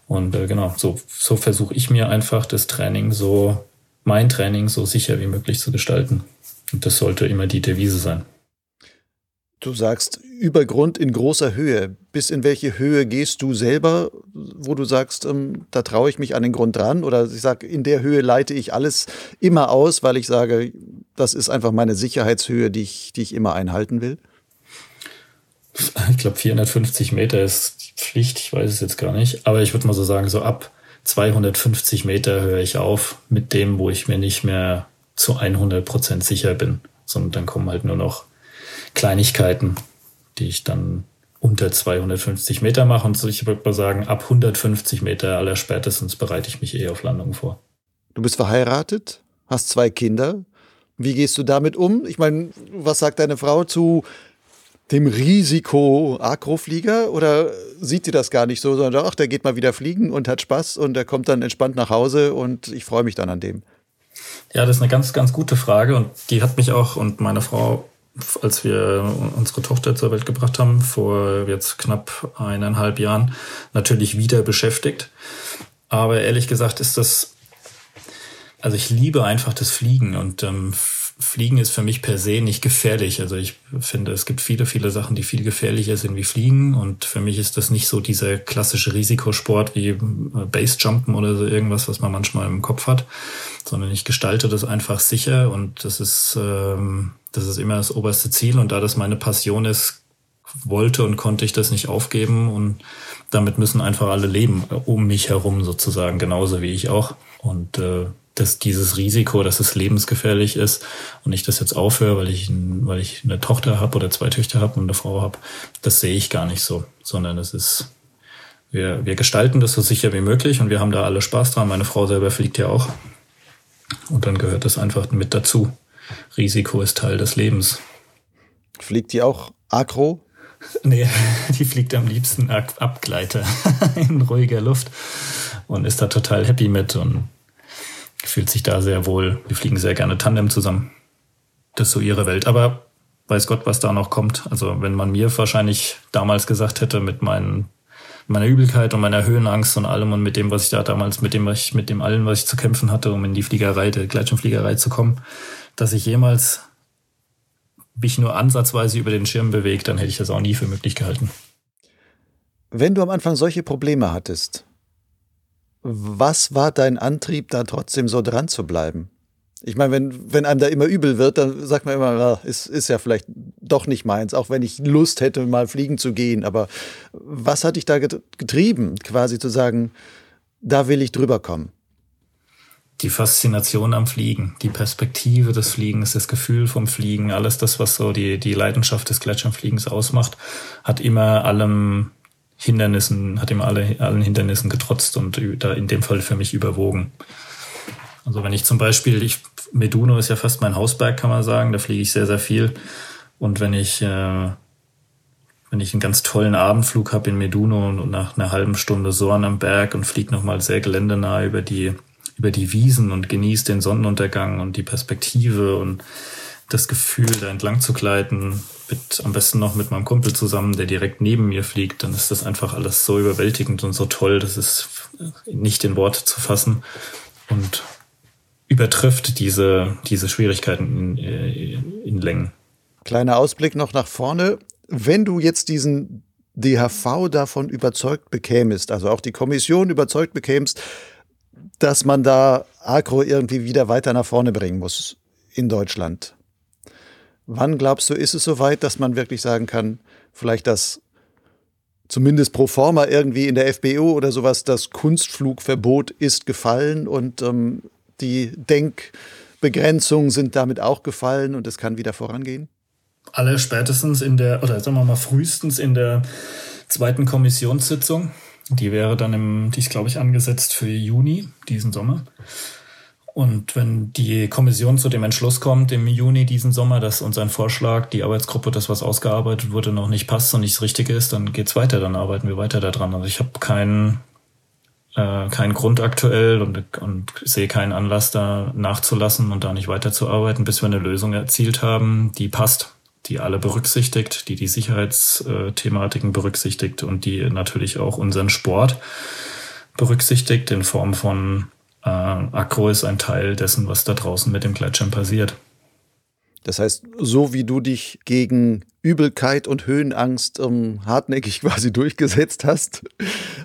Und äh, genau, so, so versuche ich mir einfach das Training so, mein Training so sicher wie möglich zu gestalten. Und das sollte immer die Devise sein. Du sagst über Grund in großer Höhe. Bis in welche Höhe gehst du selber, wo du sagst, ähm, da traue ich mich an den Grund dran? Oder ich sage, in der Höhe leite ich alles immer aus, weil ich sage, das ist einfach meine Sicherheitshöhe, die ich, die ich immer einhalten will? Ich glaube, 450 Meter ist Pflicht, ich weiß es jetzt gar nicht. Aber ich würde mal so sagen, so ab 250 Meter höre ich auf mit dem, wo ich mir nicht mehr zu 100 Prozent sicher bin, sondern dann kommen halt nur noch Kleinigkeiten, die ich dann unter 250 Meter mache. Und ich würde mal sagen, ab 150 Meter aller spätestens bereite ich mich eh auf Landung vor. Du bist verheiratet, hast zwei Kinder. Wie gehst du damit um? Ich meine, was sagt deine Frau zu dem Risiko Akroflieger oder sieht sie das gar nicht so, sondern ach, der geht mal wieder fliegen und hat Spaß und der kommt dann entspannt nach Hause und ich freue mich dann an dem? Ja, das ist eine ganz, ganz gute Frage und die hat mich auch und meine Frau, als wir unsere Tochter zur Welt gebracht haben, vor jetzt knapp eineinhalb Jahren, natürlich wieder beschäftigt. Aber ehrlich gesagt ist das also ich liebe einfach das Fliegen und ähm, Fliegen ist für mich per se nicht gefährlich. Also ich finde, es gibt viele, viele Sachen, die viel gefährlicher sind wie Fliegen. Und für mich ist das nicht so dieser klassische Risikosport wie äh, Basejumpen oder so irgendwas, was man manchmal im Kopf hat, sondern ich gestalte das einfach sicher und das ist, ähm, das ist immer das oberste Ziel. Und da das meine Passion ist, wollte und konnte ich das nicht aufgeben und damit müssen einfach alle leben um mich herum sozusagen, genauso wie ich auch. Und äh, dass dieses Risiko, dass es lebensgefährlich ist und ich das jetzt aufhöre, weil ich, weil ich eine Tochter habe oder zwei Töchter habe und eine Frau habe, das sehe ich gar nicht so, sondern es ist, wir, wir gestalten das so sicher wie möglich und wir haben da alle Spaß dran. Meine Frau selber fliegt ja auch. Und dann gehört das einfach mit dazu. Risiko ist Teil des Lebens. Fliegt die auch agro? Nee, (laughs) die fliegt am liebsten Abgleiter (laughs) in ruhiger Luft und ist da total happy mit und fühlt sich da sehr wohl. Wir fliegen sehr gerne Tandem zusammen. Das ist so ihre Welt. Aber weiß Gott, was da noch kommt. Also wenn man mir wahrscheinlich damals gesagt hätte, mit meinen, meiner Übelkeit und meiner Höhenangst und allem und mit dem, was ich da damals, mit dem, was ich, mit dem allen, was ich zu kämpfen hatte, um in die Fliegerei, der Gleitschirmfliegerei zu kommen, dass ich jemals mich nur ansatzweise über den Schirm bewegt, dann hätte ich das auch nie für möglich gehalten. Wenn du am Anfang solche Probleme hattest, was war dein Antrieb, da trotzdem so dran zu bleiben? Ich meine, wenn, wenn einem da immer übel wird, dann sagt man immer, ja, ist, ist ja vielleicht doch nicht meins, auch wenn ich Lust hätte, mal fliegen zu gehen. Aber was hat dich da getrieben, quasi zu sagen, da will ich drüber kommen? Die Faszination am Fliegen, die Perspektive des Fliegens, das Gefühl vom Fliegen, alles das, was so die, die Leidenschaft des Gletscherfliegens ausmacht, hat immer allem Hindernissen, hat ihm alle, allen Hindernissen getrotzt und da in dem Fall für mich überwogen. Also wenn ich zum Beispiel, ich, Meduno ist ja fast mein Hausberg, kann man sagen, da fliege ich sehr, sehr viel. Und wenn ich, äh, wenn ich einen ganz tollen Abendflug habe in Meduno und nach einer halben Stunde Sorn am Berg und fliege nochmal sehr geländenah über die, über die Wiesen und genieße den Sonnenuntergang und die Perspektive und das Gefühl, da entlang zu gleiten, mit, am besten noch mit meinem Kumpel zusammen, der direkt neben mir fliegt, dann ist das einfach alles so überwältigend und so toll, das ist nicht in Worte zu fassen und übertrifft diese, diese Schwierigkeiten in, in Längen. Kleiner Ausblick noch nach vorne. Wenn du jetzt diesen DHV davon überzeugt bekämst, also auch die Kommission überzeugt bekämst, dass man da Agro irgendwie wieder weiter nach vorne bringen muss in Deutschland. Wann glaubst du, ist es soweit, dass man wirklich sagen kann, vielleicht das zumindest pro forma irgendwie in der FBO oder sowas, das Kunstflugverbot ist gefallen und ähm, die Denkbegrenzungen sind damit auch gefallen und es kann wieder vorangehen? Alle spätestens in der, oder sagen wir mal frühestens in der zweiten Kommissionssitzung. Die wäre dann im, die ist glaube ich angesetzt für Juni diesen Sommer. Und wenn die Kommission zu dem Entschluss kommt im Juni diesen Sommer, dass uns ein Vorschlag, die Arbeitsgruppe, das was ausgearbeitet wurde, noch nicht passt und nicht das Richtige ist, dann geht's weiter, dann arbeiten wir weiter daran. Also ich habe keinen äh, keinen Grund aktuell und, und sehe keinen Anlass, da nachzulassen und da nicht weiterzuarbeiten, bis wir eine Lösung erzielt haben, die passt, die alle berücksichtigt, die die Sicherheitsthematiken berücksichtigt und die natürlich auch unseren Sport berücksichtigt in Form von äh, Akro ist ein Teil dessen, was da draußen mit dem Gleitschirm passiert. Das heißt, so wie du dich gegen Übelkeit und Höhenangst ähm, hartnäckig (laughs) quasi durchgesetzt hast,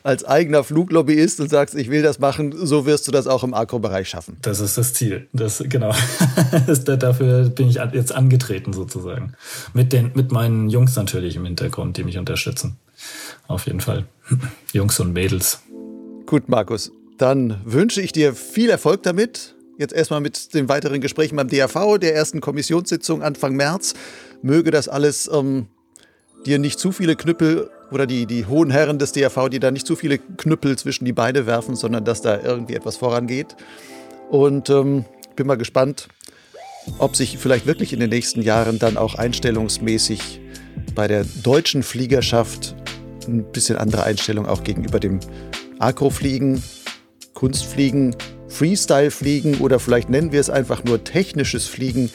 als eigener Fluglobbyist und sagst, ich will das machen, so wirst du das auch im Akro-Bereich schaffen. Das ist das Ziel. Das, genau. (laughs) Dafür bin ich jetzt angetreten sozusagen. Mit, den, mit meinen Jungs natürlich im Hintergrund, die mich unterstützen. Auf jeden Fall. Jungs und Mädels. Gut, Markus. Dann wünsche ich dir viel Erfolg damit. Jetzt erstmal mit den weiteren Gesprächen beim DAV, der ersten Kommissionssitzung Anfang März. Möge das alles ähm, dir nicht zu viele Knüppel oder die, die hohen Herren des DAV, die da nicht zu viele Knüppel zwischen die Beine werfen, sondern dass da irgendwie etwas vorangeht. Und ähm, bin mal gespannt, ob sich vielleicht wirklich in den nächsten Jahren dann auch einstellungsmäßig bei der deutschen Fliegerschaft ein bisschen andere Einstellung auch gegenüber dem Akrofliegen, Kunstfliegen, Freestyle-Fliegen oder vielleicht nennen wir es einfach nur technisches Fliegen,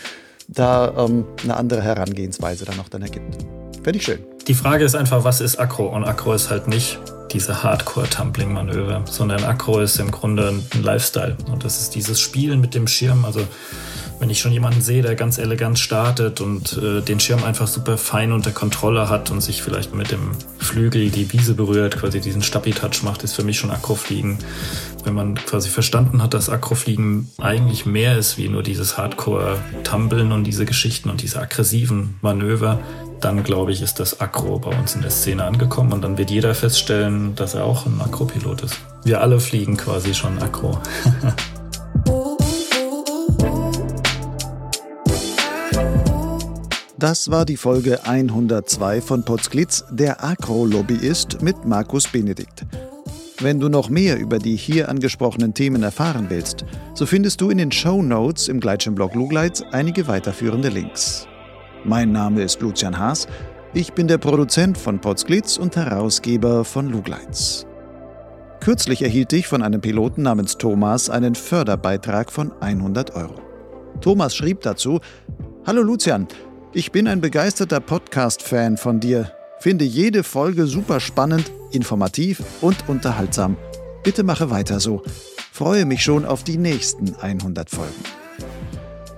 da ähm, eine andere Herangehensweise dann noch dann ergibt. Fände ich schön. Die Frage ist einfach, was ist Akro? Und Akro ist halt nicht diese Hardcore-Tumbling-Manöver, sondern Akro ist im Grunde ein Lifestyle. Und das ist dieses Spielen mit dem Schirm. Also wenn ich schon jemanden sehe, der ganz elegant startet und äh, den Schirm einfach super fein unter Kontrolle hat und sich vielleicht mit dem Flügel die Wiese berührt, quasi diesen Stabi-Touch macht, ist für mich schon Akrofliegen. Wenn man quasi verstanden hat, dass Akrofliegen eigentlich mehr ist wie nur dieses Hardcore-Tumbeln und diese Geschichten und diese aggressiven Manöver, dann glaube ich, ist das Akro bei uns in der Szene angekommen und dann wird jeder feststellen, dass er auch ein Akropilot ist. Wir alle fliegen quasi schon Akro. (laughs) Das war die Folge 102 von Potsglitz, der Agro-Lobbyist mit Markus Benedikt. Wenn du noch mehr über die hier angesprochenen Themen erfahren willst, so findest du in den Show Notes im Gleitschirmblog Lugleitz einige weiterführende Links. Mein Name ist Lucian Haas, ich bin der Produzent von Potsglitz und Herausgeber von Lugleitz. Kürzlich erhielt ich von einem Piloten namens Thomas einen Förderbeitrag von 100 Euro. Thomas schrieb dazu: Hallo Lucian, ich bin ein begeisterter Podcast-Fan von dir. Finde jede Folge super spannend, informativ und unterhaltsam. Bitte mache weiter so. Freue mich schon auf die nächsten 100 Folgen.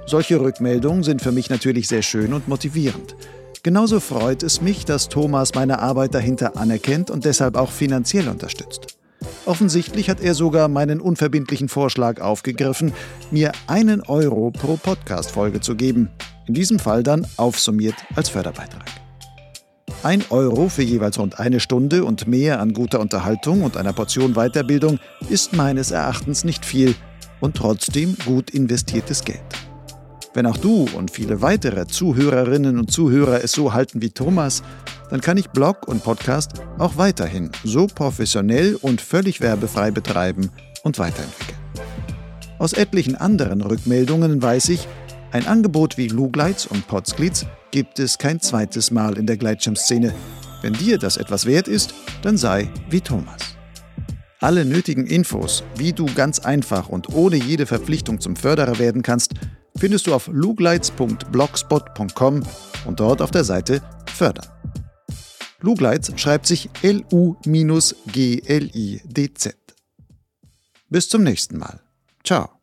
Solche Rückmeldungen sind für mich natürlich sehr schön und motivierend. Genauso freut es mich, dass Thomas meine Arbeit dahinter anerkennt und deshalb auch finanziell unterstützt. Offensichtlich hat er sogar meinen unverbindlichen Vorschlag aufgegriffen, mir einen Euro pro Podcast-Folge zu geben. In diesem Fall dann aufsummiert als Förderbeitrag. Ein Euro für jeweils rund eine Stunde und mehr an guter Unterhaltung und einer Portion Weiterbildung ist meines Erachtens nicht viel und trotzdem gut investiertes Geld. Wenn auch du und viele weitere Zuhörerinnen und Zuhörer es so halten wie Thomas, dann kann ich Blog und Podcast auch weiterhin so professionell und völlig werbefrei betreiben und weiterentwickeln. Aus etlichen anderen Rückmeldungen weiß ich, ein Angebot wie Lugleitz und Potsglitz gibt es kein zweites Mal in der Gleitschirmszene. Wenn dir das etwas wert ist, dann sei wie Thomas. Alle nötigen Infos, wie du ganz einfach und ohne jede Verpflichtung zum Förderer werden kannst, findest du auf lugleitz.blogspot.com und dort auf der Seite Fördern. Lugleitz schreibt sich L-U-G-L-I-D-Z. Bis zum nächsten Mal. Ciao.